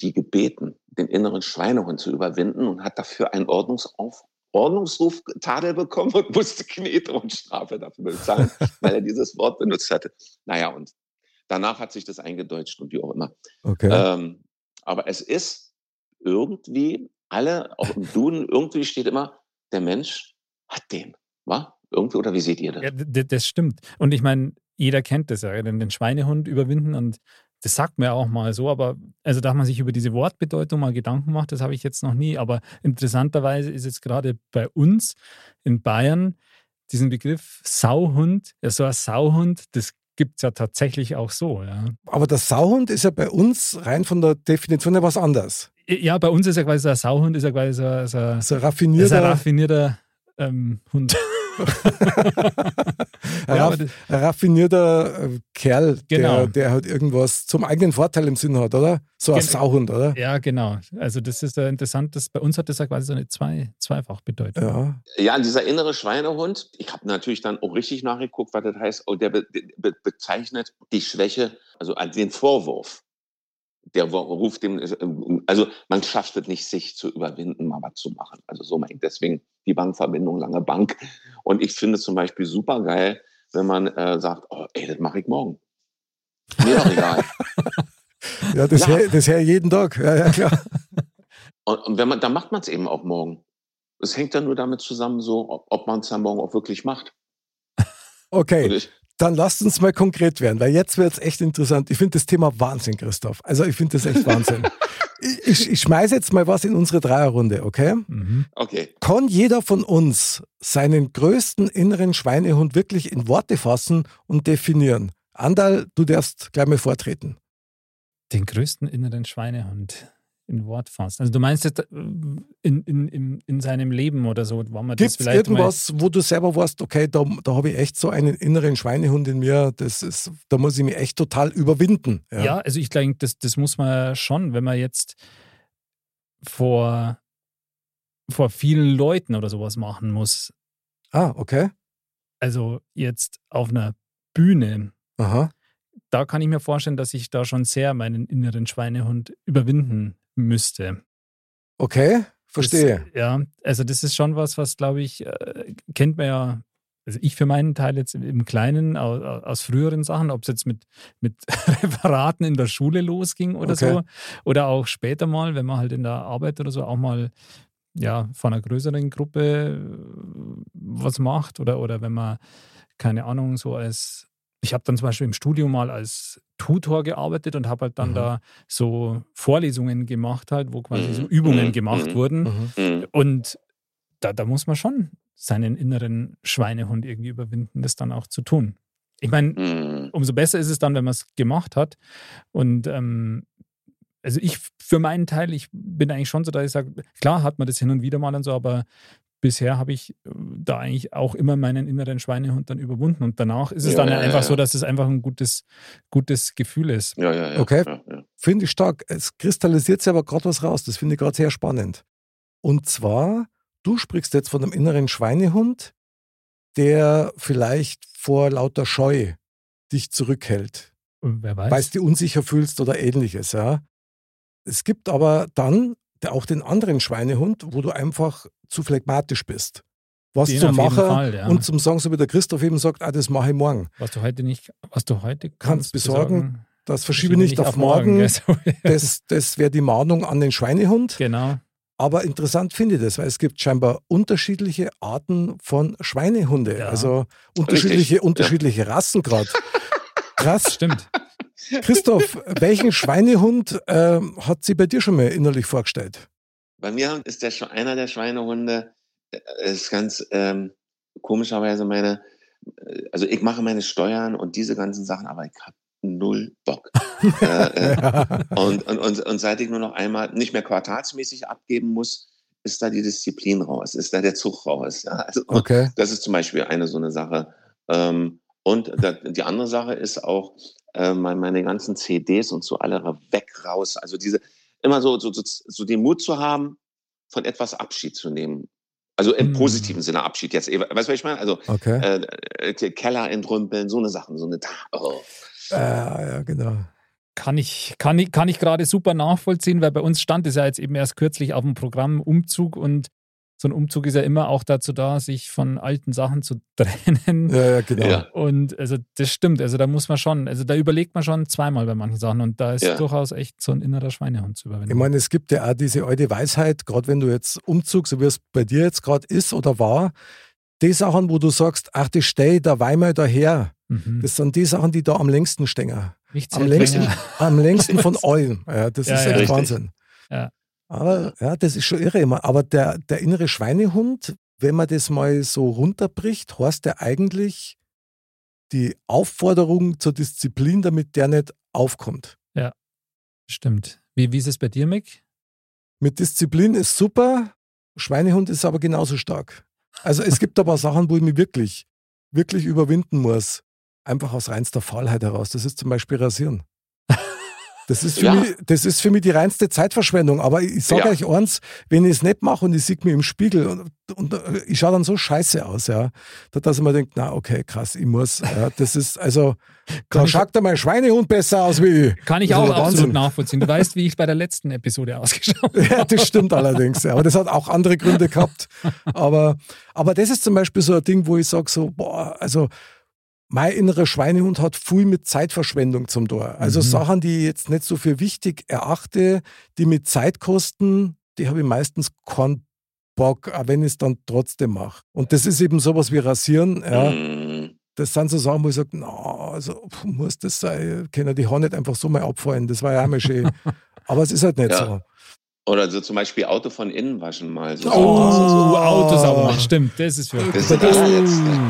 die gebeten, den inneren Schweinehund zu überwinden und hat dafür einen Ordnungsauf Ordnungsruf Tadel bekommen und musste Knete und Strafe dafür bezahlen, weil er dieses Wort benutzt hatte. Naja, und danach hat sich das eingedeutscht und wie auch immer. Okay. Ähm, aber es ist irgendwie, alle, auch im Duden, irgendwie steht immer, der Mensch hat den. Wa? Irgendwie, oder wie seht ihr das? Ja, das stimmt. Und ich meine, jeder kennt das ja, den, den Schweinehund überwinden und das sagt mir auch mal so, aber also da man sich über diese Wortbedeutung mal Gedanken macht, das habe ich jetzt noch nie. Aber interessanterweise ist jetzt gerade bei uns in Bayern diesen Begriff Sauhund, ja, so ein Sauhund, das gibt es ja tatsächlich auch so, ja. Aber der Sauhund ist ja bei uns rein von der Definition her was anderes. Ja, bei uns ist ja quasi so ein Sauhund, ist ja quasi so, so, So ein ist ein raffinierter, raffinierter ähm, Hund. ein Ja, raff, raffinierter äh, Kerl, Genau. der, der halt irgendwas zum eigenen Vorteil im Sinn hat, oder? So ein Gen- Sauhund, oder? Ja, genau. Also das ist ja interessant, dass bei uns hat das ja quasi so eine zwei, Zweifachbedeutung. Ja. Ja, dieser innere Schweinehund, ich habe natürlich dann auch richtig nachgeguckt, was das heißt. Und der be be bezeichnet die Schwäche, also den Vorwurf. Der ruft dem, also man schafft es nicht, sich zu überwinden, mal was zu machen. Also so mein ich. Deswegen die Bankverbindung, lange Bank. Und ich finde zum Beispiel super geil, wenn man äh, sagt, oh, ey, das mache ich morgen. Mir doch egal. Ja, das, Ja. Her, das her jeden Tag. Ja, ja, klar. Und, und wenn man, dann macht man es eben auch morgen. Es hängt dann nur damit zusammen, so, ob, ob man es dann morgen auch wirklich macht. Okay, ich, dann lasst uns mal konkret werden, weil jetzt wird es echt interessant. Ich finde das Thema Wahnsinn, Christoph. Also ich finde das echt Wahnsinn. ich, ich, schmeiße jetzt mal was in unsere Dreierrunde, okay? Mhm. okay. Kann jeder von uns seinen größten inneren Schweinehund wirklich in Worte fassen und definieren? Andal, du darfst gleich mal vortreten. Den größten inneren Schweinehund in Wort fassen. Also du meinst jetzt äh, in, in, in, in seinem Leben oder so, war man das Gibt es vielleicht irgendwas, wo du selber weißt, okay, da, da habe ich echt so einen inneren Schweinehund in mir, das ist, da muss ich mich echt total überwinden. mal. Ja, also ich denke, das, das muss man schon, wenn man jetzt vor, vor vielen Leuten oder sowas machen muss. Ah, okay. Also jetzt auf einer Bühne, Aha. da kann ich mir vorstellen, dass ich da schon sehr meinen inneren Schweinehund überwinden müsste. Okay, verstehe. Das, ja, also das ist schon was, was glaube ich, äh, kennt man ja, also ich für meinen Teil jetzt im Kleinen aus, aus früheren Sachen, ob es jetzt mit, mit Referaten in der Schule losging oder Okay. so, oder auch später mal, wenn man halt in der Arbeit oder so auch mal ja, von einer größeren Gruppe äh, was macht oder, oder wenn man, keine Ahnung, so als, ich habe dann zum Beispiel im Studium mal als Tutor gearbeitet und habe halt dann Mhm. da so Vorlesungen gemacht halt, wo quasi so Mhm. Übungen Mhm. gemacht Mhm. wurden. Und da, da muss man schon seinen inneren Schweinehund irgendwie überwinden, das dann auch zu tun. Ich meine, umso besser ist es dann, wenn man es gemacht hat. Und ähm, also ich für meinen Teil, ich bin eigentlich schon so, dass ich sage, klar hat man das hin und wieder mal und so, aber bisher habe ich äh, da eigentlich auch immer meinen inneren Schweinehund dann überwunden. Und danach ist es Ja, dann ja, einfach ja. so, dass es einfach ein gutes, gutes Gefühl ist. Ja, ja, ja. Okay. Ja, ja. Finde ich stark. Es kristallisiert sich aber gerade was raus. Das finde ich gerade sehr spannend. Und zwar, du sprichst jetzt von einem inneren Schweinehund, der vielleicht vor lauter Scheu dich zurückhält, Und wer weiß. weil du dich unsicher fühlst oder ähnliches. Ja. Es gibt aber dann auch den anderen Schweinehund, wo du einfach zu phlegmatisch bist. Was Den zum auf Machen Fall, ja. und zum Sagen, so wie der Christoph eben sagt, ah, das mache ich morgen. was du heute nicht, was du heute Kannst kannst, besorgen, Das verschiebe nicht auf morgen. gell, so. Das, das wäre die Mahnung an den Schweinehund. genau. Aber interessant finde ich das, weil es gibt scheinbar unterschiedliche Arten von Schweinehunde. Ja. Also unterschiedliche, ja. unterschiedliche Rassen gerade. Krass. Stimmt. Christoph, welchen Schweinehund ähm, hat sie bei dir schon mal innerlich vorgestellt? Bei mir ist der einer der Schweinehunde, äh, ist ganz ähm, komischerweise meine, äh, also ich mache meine Steuern und diese ganzen Sachen, aber ich habe null Bock. äh, äh, und, und, und, und seit ich nur noch einmal nicht mehr quartalsmäßig abgeben muss, ist da die Disziplin raus, ist da der Zug raus. Ja? Also, Okay. das ist zum Beispiel eine so eine Sache. Ähm, und da, die andere Sache ist auch, äh, meine, meine ganzen CDs und so alle weg raus. Also diese, immer so, so, so, so den Mut zu haben, von etwas Abschied zu nehmen. Also im Hm. positiven Sinne Abschied jetzt. Weißt du, was ich meine? Also Okay. äh, äh, Keller entrümpeln, so eine Sachen, so eine. Oh. Äh, ja, genau. Kann ich, kann ich, kann ich gerade super nachvollziehen, weil bei uns stand es ja jetzt eben erst kürzlich auf dem Programm Umzug und so ein Umzug ist ja immer auch dazu da, sich von alten Sachen zu trennen. Ja, ja, genau. Ja. Und also das stimmt, also da muss man schon, also da überlegt man schon zweimal bei manchen Sachen und da ist Ja. durchaus echt so ein innerer Schweinehund zu überwinden. Ich meine, es gibt ja auch diese alte Weisheit, gerade wenn du jetzt Umzug, so wie es bei dir jetzt gerade ist oder war, die Sachen, wo du sagst, ach, das steh da Weimar daher, mhm. das sind die Sachen, die da am längsten stehen. Am längsten, am längsten von allen. Ja, das Ja, ist ja, echt richtig. Wahnsinn. Ja. Aber ja, das ist schon irre immer. Aber der, der innere Schweinehund, wenn man das mal so runterbricht, heißt der eigentlich die Aufforderung zur Disziplin, damit der nicht aufkommt. Stimmt. Wie, wie ist es bei dir, Mick? Mit Disziplin ist super, Schweinehund ist aber genauso stark. Also es gibt aber Sachen, wo ich mich wirklich, wirklich überwinden muss. Einfach aus reinster Faulheit heraus. Das ist zum Beispiel Rasieren. Das ist, für Ja. mich, das ist für mich die reinste Zeitverschwendung. Aber ich sage Ja. euch eins, wenn ich es nicht mache und ich sehe mich im Spiegel und, und ich schaue dann so scheiße aus, ja, da- dass ich mir denke, na okay, krass, ich muss. Ja, das ist, also, da ich- schaut da mein Schweinehund besser aus wie ich. Kann ich auch absolut nachvollziehen. Du weißt, wie ich bei der letzten Episode ausgeschaut habe. Ja, das stimmt allerdings. Ja. Aber das hat auch andere Gründe gehabt. Aber, aber das ist zum Beispiel so ein Ding, wo ich sage so, boah, also mein innerer Schweinehund hat viel mit Zeitverschwendung zum Tor. Also Mhm. Sachen, die ich jetzt nicht so für wichtig erachte, die mit Zeit kosten, die habe ich meistens keinen Bock, auch wenn ich es dann trotzdem mache. Und das ist eben sowas wie Rasieren. Ja. Mm. Das sind so Sachen, wo ich sage, na, also muss das sein? Können die Haare nicht einfach so mal abfallen? Das war ja auch mal schön. Aber es ist halt nicht Ja. so. Oder so zum Beispiel Auto von innen waschen mal. So. Oh. Oh, Autosauber, machen. stimmt, das ist für. Das jetzt.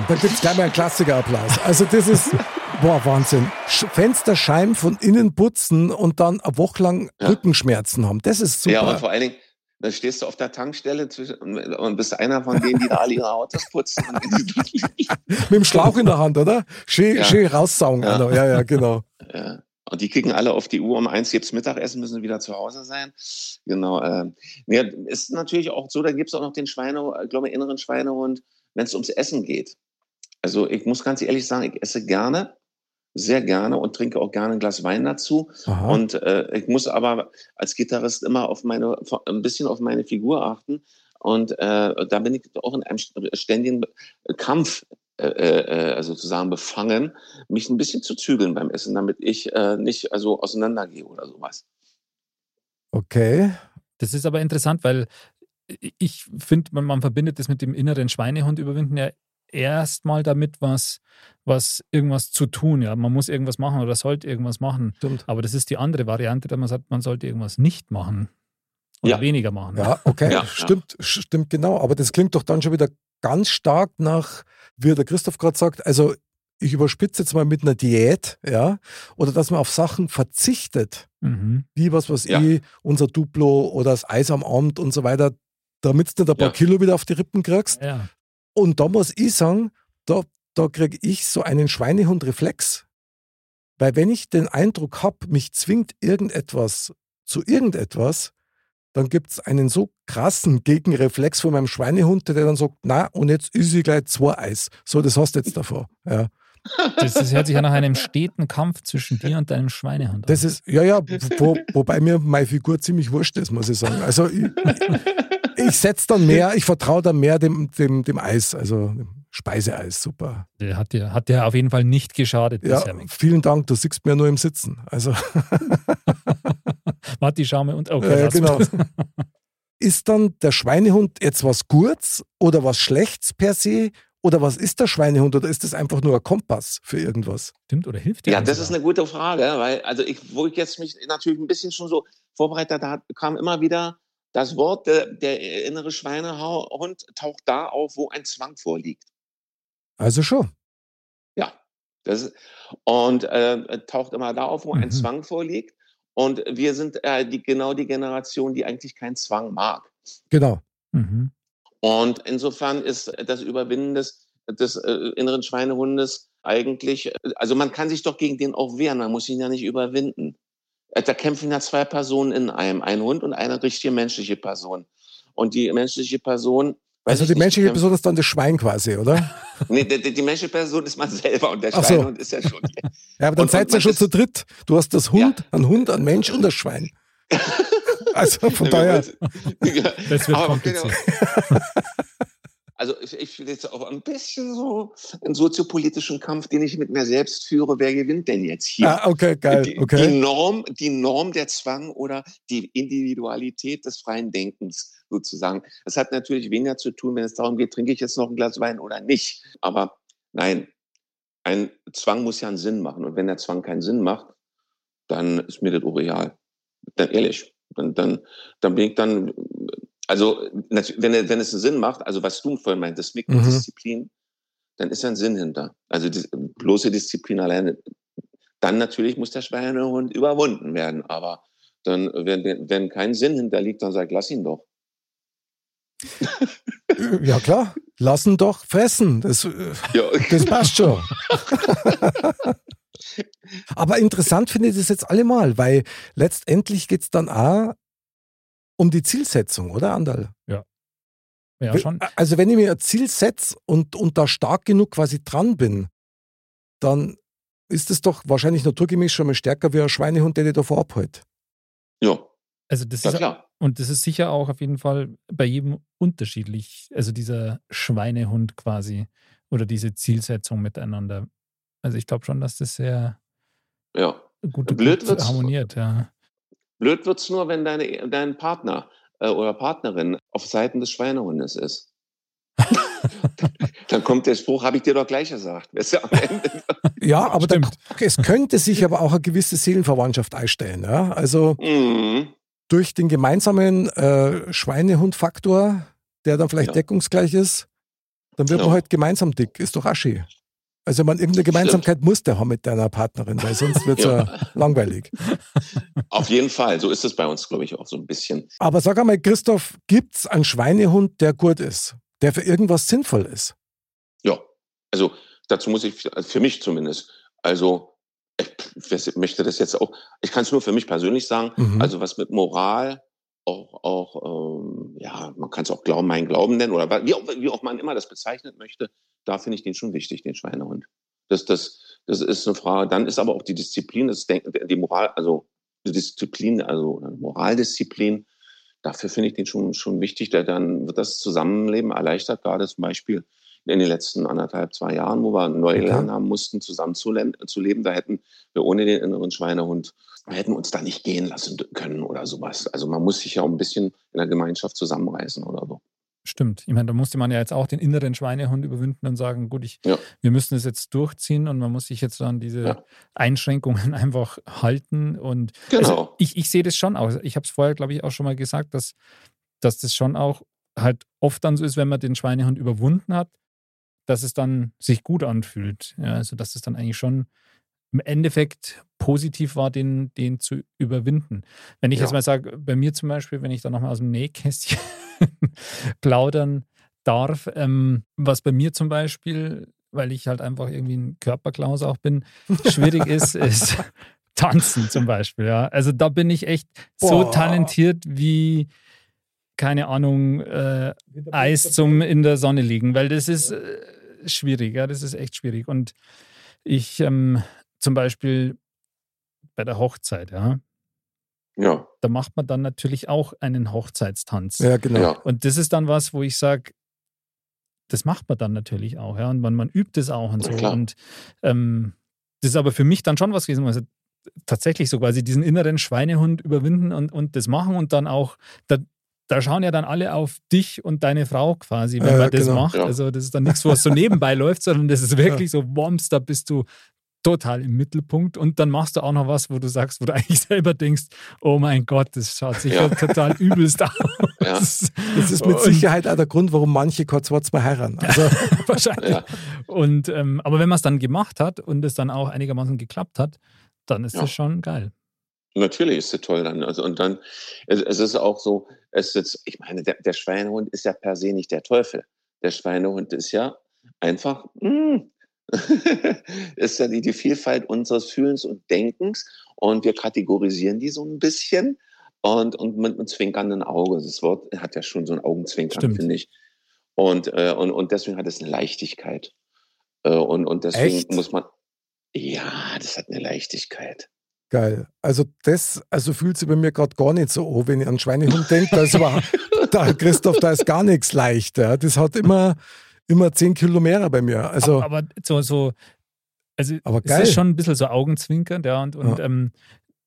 Da gibt es gleich mal einen Klassikerapplaus. Also das ist, boah, Wahnsinn. Sch Fensterscheiben von innen putzen und dann eine Woche lang Ja. Rückenschmerzen haben. Das ist super. Ja, und vor allen Dingen, dann stehst du auf der Tankstelle zwischen, und, bist einer von denen, die da alle ihre Autos putzen. Mit dem Schlauch in der Hand, oder? Schön, Ja. schön raussaugen. Ja. Ja. ja, ja, genau. Ja. Und die kicken alle auf die Uhr, um eins gibt's Mittagessen, müssen wieder zu Hause sein. Genau. Ähm, ja, ist natürlich auch so, da gibt's auch noch den Schweine, ich glaube, inneren Schweinehund, wenn es ums Essen geht. Also ich muss ganz ehrlich sagen, ich esse gerne, sehr gerne und trinke auch gerne ein Glas Wein dazu. Aha. Und äh, ich muss aber als Gitarrist immer auf meine, ein bisschen auf meine Figur achten. Und äh, da bin ich auch in einem ständigen Kampf, äh, äh, also sozusagen befangen, mich ein bisschen zu zügeln beim Essen, damit ich äh, nicht also auseinandergehe oder sowas. Okay. Das ist aber interessant, weil ich finde, man, man verbindet das mit dem inneren Schweinehund überwinden ja erstmal damit, was, was irgendwas zu tun. Ja, man muss irgendwas machen oder sollte irgendwas machen. Stimmt. Aber das ist die andere Variante, dass man sagt, man sollte irgendwas nicht machen. Oder Ja. weniger machen. Ja, okay, Ja, ja. stimmt, stimmt genau. Aber das klingt doch dann schon wieder ganz stark nach, wie der Christoph gerade sagt, also ich überspitze jetzt mal mit einer Diät, ja, oder dass man auf Sachen verzichtet, Mhm. wie was weiß Ja. ich, unser Duplo oder das Eis am Abend und so weiter, damit du nicht ein paar Ja. Kilo wieder auf die Rippen kriegst. Ja. Und da muss ich sagen, da, da kriege ich so einen Schweinehund-Reflex. Weil wenn ich den Eindruck habe, mich zwingt irgendetwas zu irgendetwas, dann gibt es einen so krassen Gegenreflex von meinem Schweinehund, der dann sagt, na, und jetzt ist ich gleich zwei Eis. So, das hast du jetzt davor. Ja. Das, das hört sich ja nach einem steten Kampf zwischen dir und deinem Schweinehund an. Das ist, ja, ja, wo, wobei mir meine Figur ziemlich wurscht ist, muss ich sagen. Also ich, ich setze dann mehr, ich vertraue dann mehr dem, dem, dem Eis, also Speiseeis, super. Der hat dir, hat dir auf jeden Fall nicht geschadet Ja, vielen Dank, du siehst mir nur im Sitzen. Also, Matti, schau mal und okay, äh, lass genau. Ist dann der Schweinehund jetzt was Gutes oder was Schlechtes per se? Oder was ist der Schweinehund? Oder ist das einfach nur ein Kompass für irgendwas? Stimmt oder hilft dir? Ja, das ist eine gute Frage, weil, also ich, wo ich jetzt mich natürlich ein bisschen schon so vorbereitet habe, kam immer wieder das Wort, der, der innere Schweinehund taucht da auf, wo ein Zwang vorliegt. Also schon. Ja. Das, und äh, taucht immer da auf, wo Mhm. ein Zwang vorliegt. Und wir sind äh, die, genau die Generation, die eigentlich keinen Zwang mag. Genau. Mhm. Und insofern ist das Überwinden des, des äh, inneren Schweinehundes eigentlich, äh, also man kann sich doch gegen den auch wehren, man muss ihn ja nicht überwinden. Äh, Da kämpfen ja zwei Personen in einem, ein Hund und eine richtige menschliche Person. Und die menschliche Person. Also die menschliche Person ist dann das Schwein quasi, oder? Nee, die, die, menschliche Person ist man selber und der Ach so. Ist ja schon. Ja, aber dann Und- seid ihr man schon zu dritt. Du hast das Hund, ein Hund, ein Mensch und das Schwein. Also von daher. Ja, Das wird aber kompliziert. genau. Also ich, ich fühle jetzt auch ein bisschen so einen soziopolitischen Kampf, den ich mit mir selbst führe. Wer gewinnt denn jetzt hier? Ah, okay, geil. Die, die. Norm, die Norm der Zwang oder die Individualität des freien Denkens sozusagen. Das hat natürlich weniger zu tun, wenn es darum geht, trinke ich jetzt noch ein Glas Wein oder nicht. Aber nein, ein Zwang muss ja einen Sinn machen. Und wenn der Zwang keinen Sinn macht, dann ist mir das auch real. Dann ehrlich, dann, dann, dann bin ich dann, also wenn, wenn es einen Sinn macht, also was du vorhin meintest, mit Mhm. Disziplin, dann ist da ein Sinn hinter. Also die bloße Disziplin alleine. Dann natürlich muss der Schweinehund überwunden werden, aber dann, wenn, wenn kein Sinn hinterliegt, dann sag, lass ihn doch. Ja klar, lassen doch fressen. Das, Ja. das passt schon. Aber interessant finde ich das jetzt allemal, weil letztendlich geht es dann auch um die Zielsetzung, oder Andal? Ja, schon. Also wenn ich mir ein Ziel setze und, und da stark genug quasi dran bin, dann ist es doch wahrscheinlich naturgemäß schon mal stärker wie ein Schweinehund, der dich davor abhält. Ja, Also das ja ist klar. Und das ist sicher auch auf jeden Fall bei jedem unterschiedlich. Also dieser Schweinehund quasi oder diese Zielsetzung miteinander. Also ich glaube schon, dass das sehr Ja. gut, Blöd gut harmoniert. Ja. Blöd wird's nur, wenn deine, dein Partner äh, oder Partnerin auf Seiten des Schweinehundes ist. Dann kommt der Spruch, habe ich dir doch gleich gesagt. Ja, aber da, Stimmt. es könnte sich aber auch eine gewisse Seelenverwandtschaft einstellen. Ja? Also Mhm. Durch den gemeinsamen äh, Schweinehund-Faktor, der dann vielleicht Ja. deckungsgleich ist, dann wird man Ja. halt gemeinsam dick. Ist doch Aschi. Also man irgendeine Gemeinsamkeit muss der haben mit deiner Partnerin, weil sonst wird es ja. Ja. langweilig. Auf jeden Fall. So ist es bei uns, glaube ich, auch so ein bisschen. Aber sag einmal, Christoph, gibt es einen Schweinehund, der gut ist, der für irgendwas sinnvoll ist? Ja. Also dazu muss ich, für mich zumindest, also ich möchte das jetzt auch, ich kann es nur für mich persönlich sagen, Mhm. also was mit Moral, auch, auch ähm, ja, man kann es auch Glauben, mein Glauben nennen oder wie auch, wie auch man immer das bezeichnet möchte, da finde ich den schon wichtig, den Schweinehund. Das, das, das ist eine Frage. Dann ist aber auch die Disziplin, das Denken, die Moral, also die Disziplin, also Moraldisziplin, dafür finde ich den schon, schon wichtig. Da, dann wird das Zusammenleben erleichtert, gerade zum Beispiel in den letzten anderthalb, zwei Jahren, wo wir neu lernen haben mussten, zusammen zu, len- zu leben. Da hätten wir ohne den inneren Schweinehund, wir hätten uns da nicht gehen lassen können oder sowas. Also man muss sich ja auch ein bisschen in der Gemeinschaft zusammenreißen oder so. Stimmt. Ich meine, da musste man ja jetzt auch den inneren Schweinehund überwinden und sagen, gut, ich, Ja. wir müssen es jetzt durchziehen und man muss sich jetzt an diese Ja. Einschränkungen einfach halten. Und Genau. also ich, ich sehe das schon auch. Ich habe es vorher, glaube ich, auch schon mal gesagt, dass, dass das schon auch halt oft dann so ist, wenn man den Schweinehund überwunden hat, dass es dann sich gut anfühlt. Ja, also dass es dann eigentlich schon im Endeffekt positiv war, den, den zu überwinden. Wenn ich Ja. jetzt mal sage, bei mir zum Beispiel, wenn ich da nochmal aus dem Nähkästchen plaudern darf, ähm, was bei mir zum Beispiel, weil ich halt einfach irgendwie ein Körperklaus auch bin, schwierig ist, ist Tanzen zum Beispiel. Ja. Also da bin ich echt so Boah. talentiert wie, keine Ahnung, äh, Eis zum in der Sonne liegen, weil das ist äh, schwierig, ja, das ist echt schwierig. Und ich ähm, zum Beispiel bei der Hochzeit, ja, Ja, da macht man dann natürlich auch einen Hochzeitstanz. Ja, genau. ja. Und das ist dann was, wo ich sage, das macht man dann natürlich auch, ja. Und man, man übt es auch und so. klar. Und ähm, das ist aber für mich dann schon was gewesen, also tatsächlich so quasi diesen inneren Schweinehund überwinden und, und das machen und dann auch, da, da schauen ja dann alle auf dich und deine Frau quasi, wenn Ja, man das genau. macht. Ja. Also das ist dann nichts, was so nebenbei läuft, sondern das ist wirklich so, Woms, da bist du total im Mittelpunkt und dann machst du auch noch was, wo du sagst, wo du eigentlich selber denkst, oh mein Gott, das schaut sicher Ja. total übelst aus. Ja. Das ist mit Sicherheit auch der Grund, warum manche kurz mal heiraten. Also, Wahrscheinlich. Ja. Und, ähm, aber wenn man es dann gemacht hat und es dann auch einigermaßen geklappt hat, dann ist Ja. das schon geil. Natürlich ist es toll dann. Also, und dann, es, es ist auch so, es ist, ich meine, der, der Schweinehund ist ja per se nicht der Teufel. Der Schweinehund ist ja einfach, mm, ist ja die, die Vielfalt unseres Fühlens und Denkens und wir kategorisieren die so ein bisschen und, und mit einem zwinkernden Auge. Das Wort hat ja schon so ein Augenzwinkern, finde ich. Und, äh, und, und deswegen hat es eine Leichtigkeit. Äh, und, und deswegen Echt? muss man, ja, das hat eine Leichtigkeit. Geil. Also das, also fühlt sich bei mir gerade gar nicht so an, wenn ich an Schweinehund denke. Da ist überhaupt, da, Christoph, da ist gar nichts leicht. Ja. Das hat immer, immer 10 Kilo mehr bei mir. Also, aber, aber so, so also Aber es geil. ist schon ein bisschen so augenzwinkernd, ja, und, und Ja. Ähm,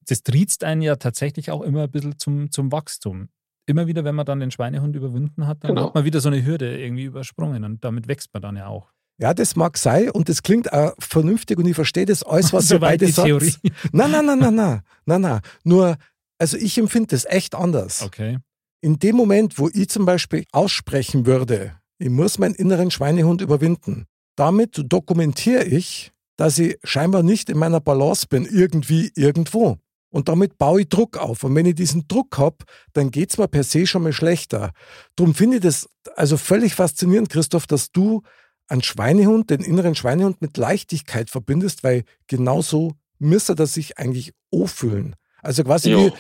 das triezt einen ja tatsächlich auch immer ein bisschen zum, zum Wachstum. Immer wieder, wenn man dann den Schweinehund überwunden hat, dann Genau. hat man wieder so eine Hürde irgendwie übersprungen und damit wächst man dann ja auch. Ja, das mag sein und das klingt auch vernünftig und ich verstehe das alles, was ihr Soweit beide sagt. Theorie. Nein, nein, nein, nein, nein, nein, nein. Nur, also ich empfinde das echt anders. Okay. In dem Moment, wo ich zum Beispiel aussprechen würde, ich muss meinen inneren Schweinehund überwinden, damit dokumentiere ich, dass ich scheinbar nicht in meiner Balance bin, irgendwie, irgendwo. Und damit baue ich Druck auf. Und wenn ich diesen Druck habe, dann geht es mir per se schon mal schlechter. Darum finde ich das also völlig faszinierend, Christoph, dass du einen Schweinehund, den inneren Schweinehund mit Leichtigkeit verbindest, weil genauso müsste das sich eigentlich anfühlen. Also quasi wie, Jo.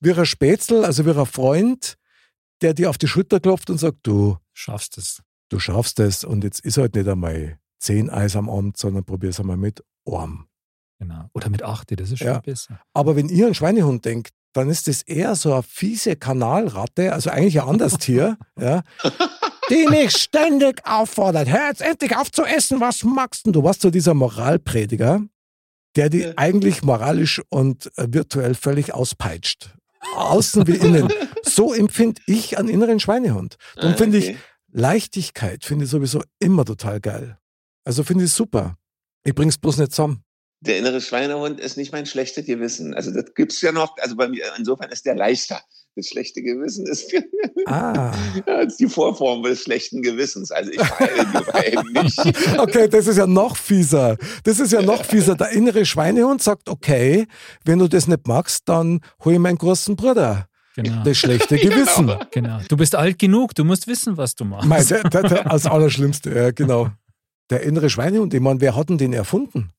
wie ein Spätzl, also wie ein Freund, der dir auf die Schulter klopft und sagt, du, Schaffst es. du schaffst es und jetzt ist halt nicht einmal zehn Eis am Abend, sondern probier's einmal mit Arm. Genau. Oder mit achte, das ist schon Ja. besser. Aber wenn ihr an Schweinehund denkt, dann ist das eher so eine fiese Kanalratte, also eigentlich ein anderes Tier, ja, die mich ständig auffordert. Hör jetzt endlich auf zu essen, was magst denn du? warst so dieser Moralprediger, der die Ja. eigentlich moralisch und äh, virtuell völlig auspeitscht. Außen wie innen. So empfinde ich einen inneren Schweinehund. Darum Ah, finde ich okay. Leichtigkeit finde ich sowieso immer total geil. Also finde ich super. Ich bring's bloß nicht zusammen. Der innere Schweinehund ist nicht mein schlechtes Gewissen. Also das gibt's ja noch. Also bei mir, insofern ist der leichter. Das schlechte Gewissen ist, Ah. Die Vorform des schlechten Gewissens. Also ich heile die bei ihm nicht. Okay, das ist ja noch fieser. Das ist ja noch fieser. Der innere Schweinehund sagt, okay, wenn du das nicht magst, dann hol ich meinen großen Bruder. Genau. Das schlechte Gewissen. genau. Du bist alt genug, du musst wissen, was du machst. Mein, der, der, der, das Allerschlimmste, ja, genau. Der innere Schweinehund, ich meine, wer hat denn den erfunden?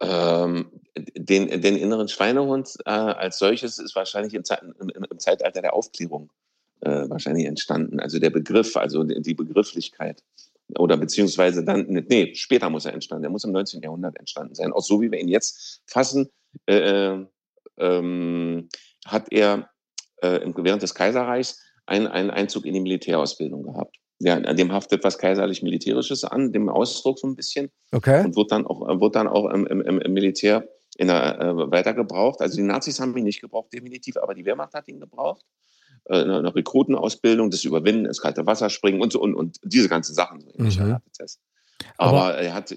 Ähm, den, den inneren Schweinehund äh, als solches ist wahrscheinlich im, Zeit, im, im Zeitalter der Aufklärung äh, wahrscheinlich entstanden. Also der Begriff, also die, Begrifflichkeit. Oder beziehungsweise dann, nee, später muss er entstanden. Er muss im 19. Jahrhundert entstanden sein. Auch so wie wir ihn jetzt fassen, äh, ähm, hat er äh, während des Kaiserreichs einen, einen Einzug in die Militärausbildung gehabt. Ja, dem haftet was kaiserlich-militärisches an, dem Ausdruck so ein bisschen Okay? und wird dann auch, wird dann auch im, im, im Militär in der, äh, weiter gebraucht. Also die Nazis haben ihn nicht gebraucht, definitiv, aber die Wehrmacht hat ihn gebraucht. äh, eine, Rekrutenausbildung, das Überwinden, ins kalte Wasser springen und so und, und diese ganzen Sachen. Mhm. Aber, Aber er hat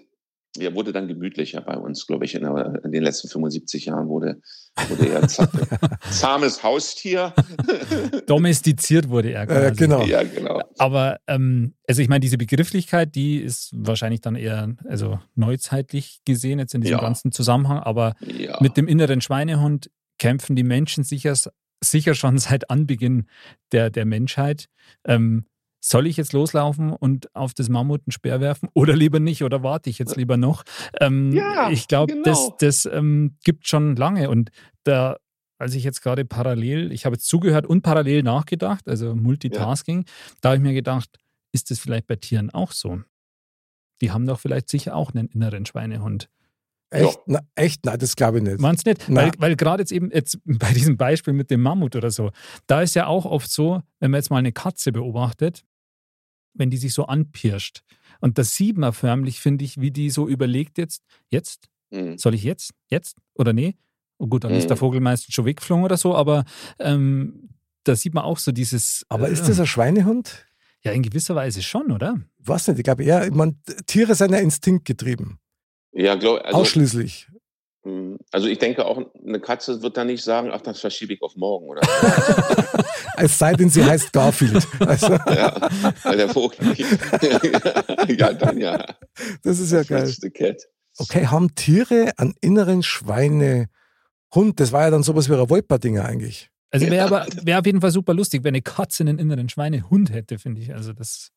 er wurde dann gemütlicher bei uns, glaube ich, in, der, in, den letzten 75 Jahren wurde, wurde er ein zahmes Haustier. Domestiziert wurde er quasi. Äh, genau. Ja, genau. Aber ähm, also ich meine, diese Begrifflichkeit, die ist wahrscheinlich dann eher also neuzeitlich gesehen jetzt in diesem Ja. ganzen Zusammenhang, aber Ja. mit dem inneren Schweinehund kämpfen die Menschen sicher, sicher schon seit Anbeginn der, der Menschheit. Ähm, soll ich jetzt loslaufen und auf das Mammut einen Speer werfen oder lieber nicht oder warte ich jetzt lieber noch? Ähm, Ja, ich glaube, genau. das, das ähm, gibt schon lange und da, als ich jetzt gerade parallel, ich habe jetzt zugehört und parallel nachgedacht, also Multitasking, da habe ich mir gedacht, ist das vielleicht bei Tieren auch so? Die haben doch vielleicht sicher auch einen inneren Schweinehund. Echt? Na, echt? Nein, das glaube ich nicht. Meinst nicht? Na. Weil, weil gerade jetzt eben jetzt bei diesem Beispiel mit dem Mammut oder so, da ist ja auch oft so, wenn man jetzt mal eine Katze beobachtet, wenn die sich so anpirscht. Und das sieht man förmlich, finde ich, wie die so überlegt jetzt, jetzt, Mhm. soll ich jetzt, jetzt oder nee? Oh gut, dann ist Mhm. der Vogel meistens schon weggeflogen oder so, aber ähm, da sieht man auch so dieses. Aber äh, ist das ein Schweinehund? Ja, in gewisser Weise schon, oder? Ich weiß nicht, ich glaube eher, ich mein, Tiere sind ja instinktgetrieben. Ja, glaub, also, Ausschließlich. Mh, also ich denke auch, eine Katze wird da nicht sagen, ach, das verschiebe ich auf morgen, oder? Es sei denn, sie heißt Garfield. Also, ja, weil der Vogel nicht. ja, dann ja. das ist ja geil. The Cat. Okay, haben Tiere einen inneren Schweinehund? Das war ja dann sowas wie ein Wolperdinger eigentlich. Also wäre Ja. aber wär auf jeden Fall super lustig, wenn eine Katze einen inneren Schweinehund hätte, finde ich. Also das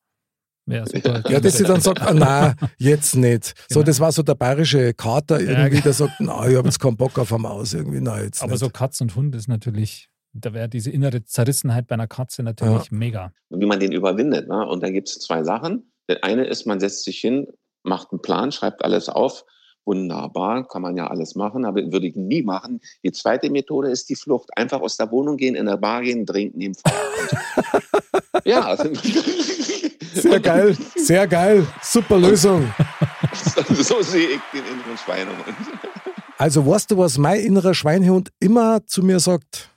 super. Ja, dass sie dann sagt, ah, na, jetzt nicht. So, Genau. das war so der bayerische Kater irgendwie, genau. der sagt, na, ich habe jetzt keinen Bock auf eine Maus irgendwie, na, jetzt Aber nicht. so Katz und Hund ist natürlich, da wäre diese innere Zerrissenheit bei einer Katze natürlich mega. wie man den überwindet. Ne? Und da gibt es zwei Sachen. Der eine ist, man setzt sich hin, macht einen Plan, schreibt alles auf. Wunderbar, kann man ja alles machen, aber würde ich nie machen. Die zweite Methode ist die Flucht. Einfach aus der Wohnung gehen, in der Bar gehen, trinken, nehmen Feierabend. ja, also Sehr geil, sehr geil, super Lösung. so sehe ich den inneren Schweinehund. Also weißt du, was mein innerer Schweinehund immer zu mir sagt?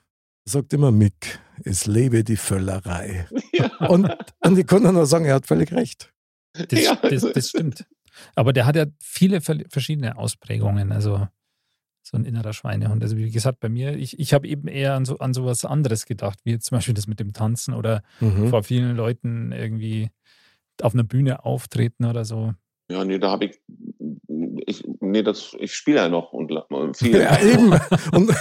Er sagt immer, Mick, es lebe die Völlerei. Und, und ich kann dann nur sagen, er hat völlig recht. Das, Ja, das, das stimmt. Aber der hat ja viele ver- verschiedene Ausprägungen. Also so ein innerer Schweinehund. Also wie gesagt, bei mir, ich, ich habe eben eher an so an sowas anderes gedacht, wie jetzt zum Beispiel das mit dem Tanzen oder Mhm. vor vielen Leuten irgendwie auf einer Bühne auftreten oder so. Ja, nee, da habe ich, ich, nee, das, ich spiele ja noch und, viel. Ja, eben. Und,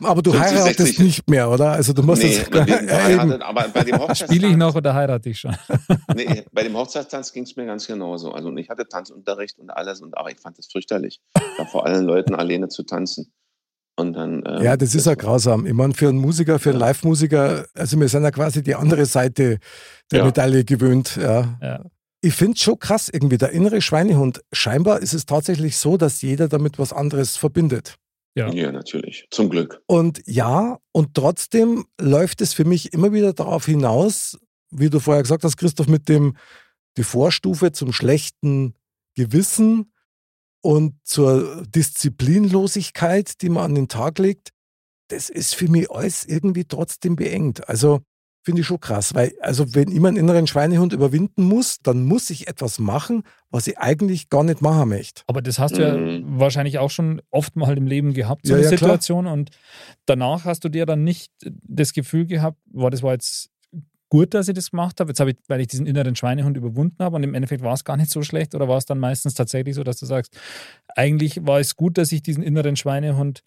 aber du 50, heiratest 60. nicht mehr, oder? Also du musst nee, sind ja, verheiratet, eben. aber bei dem Hochzeitstanz, Spiele ich noch oder heirate ich schon? nee, bei dem Hochzeitstanz ging es mir ganz genauso. Also und ich hatte Tanzunterricht und alles, und aber ich fand es fürchterlich, da vor allen Leuten alleine zu tanzen. Und dann, ähm, Ja, das ist ja grausam. Ich meine, für einen Musiker, für einen. Live-Musiker, also wir sind ja quasi die andere Seite der Ja. Medaille gewöhnt. Ja. Ja. Ich finde es schon krass irgendwie, der innere Schweinehund. Scheinbar ist es tatsächlich so, dass jeder damit was anderes verbindet. Ja. Ja, natürlich. Zum Glück. Und ja, und trotzdem läuft es für mich immer wieder darauf hinaus, wie du vorher gesagt hast, Christoph, mit dem, die Vorstufe zum schlechten Gewissen und zur Disziplinlosigkeit, die man an den Tag legt. Das ist für mich alles irgendwie trotzdem beengt. Also finde ich schon krass, weil, also wenn ich meinen inneren Schweinehund überwinden muss, dann muss ich etwas machen, was ich eigentlich gar nicht machen möchte. Aber das hast du ja Mhm. wahrscheinlich auch schon oft mal im Leben gehabt, so Ja, eine ja, klar. Situation. Und danach hast du dir dann nicht das Gefühl gehabt, boah, das war jetzt gut, dass ich das gemacht habe. Jetzt habe ich, weil ich diesen inneren Schweinehund überwunden habe und im Endeffekt war es gar nicht so schlecht oder war es dann meistens tatsächlich so, dass du sagst, eigentlich war es gut, dass ich diesen inneren Schweinehund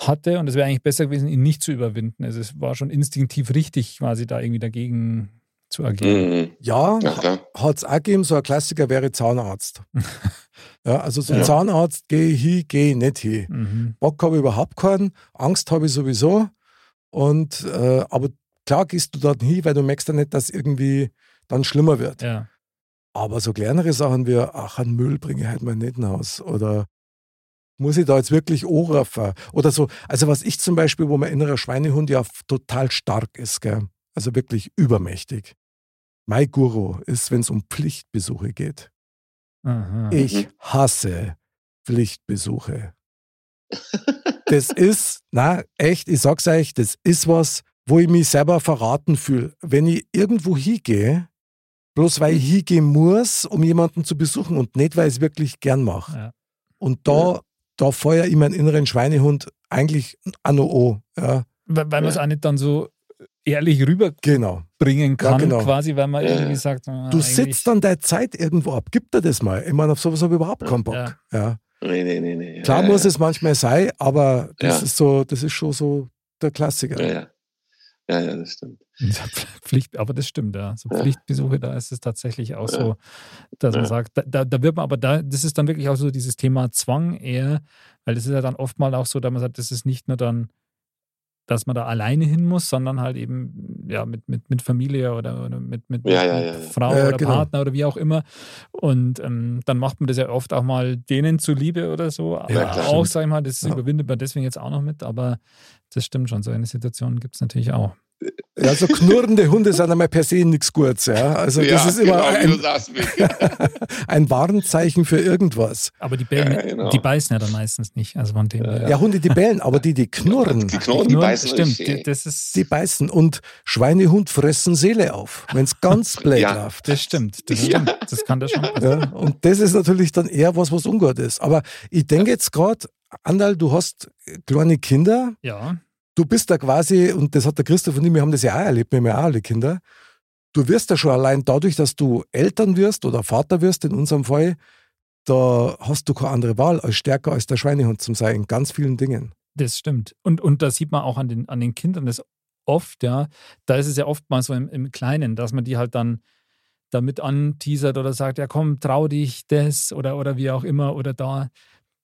hatte und es wäre eigentlich besser gewesen, ihn nicht zu überwinden. Also es war schon instinktiv richtig, quasi da irgendwie dagegen zu agieren. Mhm. Ja, Ja, hat es auch gegeben, so ein Klassiker wäre Zahnarzt. ja, also so Ja. Zahnarzt, gehe ich hin, gehe ich nicht hin. Mhm. Bock habe ich überhaupt keinen, Angst habe ich sowieso. Und äh, aber klar gehst du dort hin, weil du merkst ja nicht, dass irgendwie dann schlimmer wird. Ja. Aber so kleinere Sachen wie, ach, einen Müll bringe ich halt mal nicht nach Haus. Oder muss ich da jetzt wirklich anrufen? Oder so. Also was ich zum Beispiel, wo mein innerer Schweinehund ja total stark ist, gell? also wirklich übermächtig. Mein Guru ist, wenn es um Pflichtbesuche geht. Aha. Ich hasse Pflichtbesuche. Das ist, na echt, ich sag's euch, das ist was, wo ich mich selber verraten fühle. Wenn ich irgendwo hingehe, bloß weil ich hingehen muss, um jemanden zu besuchen und nicht, weil ich es wirklich gern mache. Ja. Und da, da feuer ich meinen inneren Schweinehund eigentlich an an. Ja, Weil, weil man es auch nicht dann so ehrlich rüberbringen genau. kann, genau. quasi, weil man Ja, irgendwie ja. sagt, ah, Du sitzt dann deine Zeit irgendwo ab. Gib dir das mal. Ich meine, auf sowas habe ich überhaupt keinen Bock. Ja. Ja. Nee, nee, nee, nee. Klar ja, muss ja. es manchmal sein, aber das Ja. ist so, das ist schon so der Klassiker. Ja, ja. Ja, ja, das stimmt. Pflicht, aber das stimmt, ja. So Ja. Pflichtbesuche, da ist es tatsächlich auch Ja. so, dass man Ja. sagt, da- da, wird man aber da, das ist dann wirklich auch so dieses Thema Zwang eher, weil das ist ja dann oftmals auch so, dass man sagt, das ist nicht nur dann, dass man da alleine hin muss, sondern halt eben ja mit, mit, mit Familie oder, oder mit, mit, Ja, ja, ja. Frau Ja, oder genau. Partner oder wie auch immer. Und ähm, dann macht man das ja oft auch mal denen zuliebe oder so. Aber klar. auch, sag ich mal, das Ja. überwindet man deswegen jetzt auch noch mit, aber das stimmt schon, so eine Situation gibt es natürlich auch. Ja, so knurrende Hunde sind einmal per se nichts Gutes. Ja. Also das ja, ist immer genau, ein, ein Warnzeichen für irgendwas. Aber die bellen, Ja, genau. die beißen ja dann meistens nicht. Also von dem. Ja, Hunde, die bellen, aber die, die knurren, Die Knochen, die Nur- beißen stimmt, die, das ist die beißen. Und Schweinehund fressen Seele auf, wenn es ganz blöd Ja. läuft. das stimmt, das Ja. stimmt. Das kann das schon passieren. Ja, und das ist natürlich dann eher was, was ungut ist. Aber ich denke jetzt gerade, Andal, du hast kleine Kinder, Ja, du bist da quasi, und das hat der Christoph und ich, wir haben das ja auch erlebt, wir haben ja auch alle Kinder. Du wirst da schon allein dadurch, dass du Eltern wirst oder Vater wirst, in unserem Fall, da hast du keine andere Wahl, als stärker als der Schweinehund zu sein, in ganz vielen Dingen. das stimmt. Und, und das sieht man auch an den, an den Kindern das oft, ja. Da ist es ja oftmals so im, im Kleinen, dass man die halt dann damit anteasert oder sagt, ja komm, trau dich das oder, oder wie auch immer oder da,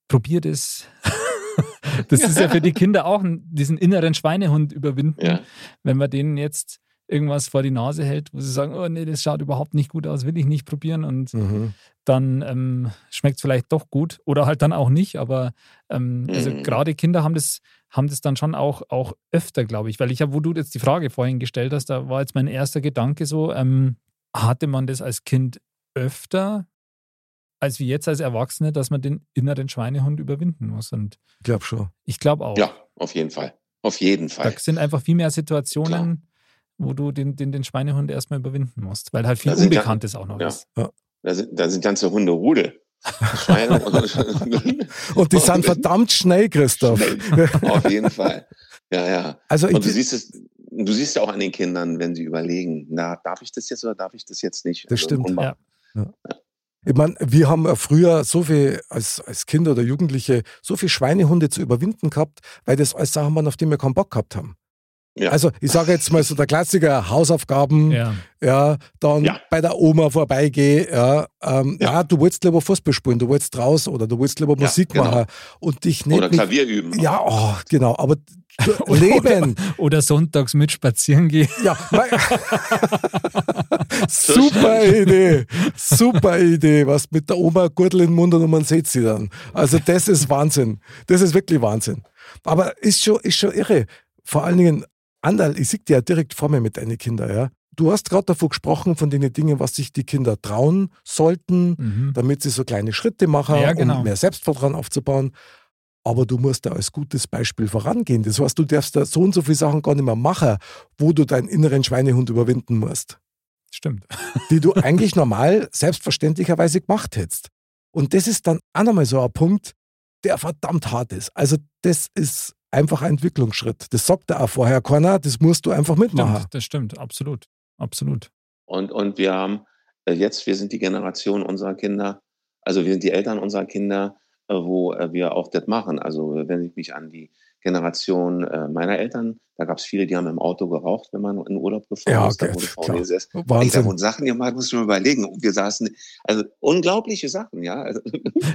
probier das. das ist ja für die Kinder auch ein, diesen inneren Schweinehund überwinden. Ja. wenn man denen jetzt irgendwas vor die Nase hält, wo sie sagen, oh nee, das schaut überhaupt nicht gut aus, will ich nicht probieren und Mhm. dann ähm, schmeckt es vielleicht doch gut oder halt dann auch nicht, aber ähm, also Mhm. gerade Kinder haben das, haben das dann schon auch, auch öfter, glaube ich, weil ich habe, wo du jetzt die Frage vorhin gestellt hast, da war jetzt mein erster Gedanke so, ähm, hatte man das als Kind öfter als wie jetzt als Erwachsene, dass man den inneren Schweinehund überwinden muss und Ich glaube schon. ich glaube auch. ja, auf jeden Fall. Auf jeden Da Fall. sind einfach viel mehr Situationen, wo du den, den, den Schweinehund erstmal überwinden musst, weil halt viel Da sind ja- Unbekanntes auch noch ja. ist. Da sind, da sind ganze Hunde Rudel. Schweine und, Und die sind verdammt schnell, Christoph. Schnell. Auf jeden Fall. Ja, ja. Also Und du siehst es, du siehst ja auch an den Kindern, wenn sie überlegen, na, darf ich das jetzt oder darf ich das jetzt nicht? Das stimmt. Hund Ja. Ich mein, wir haben früher so viel als, als Kinder oder Jugendliche so viel Schweinehunde zu überwinden gehabt, weil das alles Sachen waren, auf die wir keinen Bock gehabt haben. Ja. Also ich sage jetzt mal so der Klassiker, Hausaufgaben, ja, Ja, dann Ja. bei der Oma vorbeigehe, ja, ähm, ja. Du wolltest lieber Fußball spielen, du wolltest raus oder du wolltest lieber Ja, Musik genau. machen und dich nicht Oder Klavier üben. Ja, oh, genau, aber Leben, oder sonntags mit spazieren gehen. ja, super Idee, super Idee, was mit der Oma Gürtel in den Mund und man sieht sie dann. Also das ist Wahnsinn, das ist wirklich Wahnsinn. Aber ist schon, ist schon irre. Vor allen Dingen, Andal, ich sehe dir ja direkt vor mir mit deinen Kindern, ja. Du hast gerade davon gesprochen, von den Dingen, was sich die Kinder trauen sollten, Mhm. damit sie so kleine Schritte machen, Ja, genau. um mehr Selbstvertrauen aufzubauen. Aber du musst da als gutes Beispiel vorangehen. Das heißt, du darfst da so und so viele Sachen gar nicht mehr machen, wo du deinen inneren Schweinehund überwinden musst, Stimmt. die du eigentlich normal selbstverständlicherweise gemacht hättest. Und das ist dann auch nochmal so ein Punkt, der verdammt hart ist. Also das ist einfach ein Entwicklungsschritt. Das sagt er auch vorher keiner, das musst du einfach mitmachen. Stimmt, das stimmt, absolut. Absolut. Und, und wir haben äh, jetzt, wir sind die Generation unserer Kinder, also wir sind die Eltern unserer Kinder, äh, wo äh, wir auch das machen. Also wenn ich mich an die Generation äh, meiner Eltern, da gab es viele, die haben im Auto geraucht, wenn man in Urlaub gefahren Ja, ist. Da okay, wurde vorne gesessen. Ey, da Wahnsinn. wurden Sachen gemacht, musst du mal überlegen. Und wir saßen, also unglaubliche Sachen, ja. Also,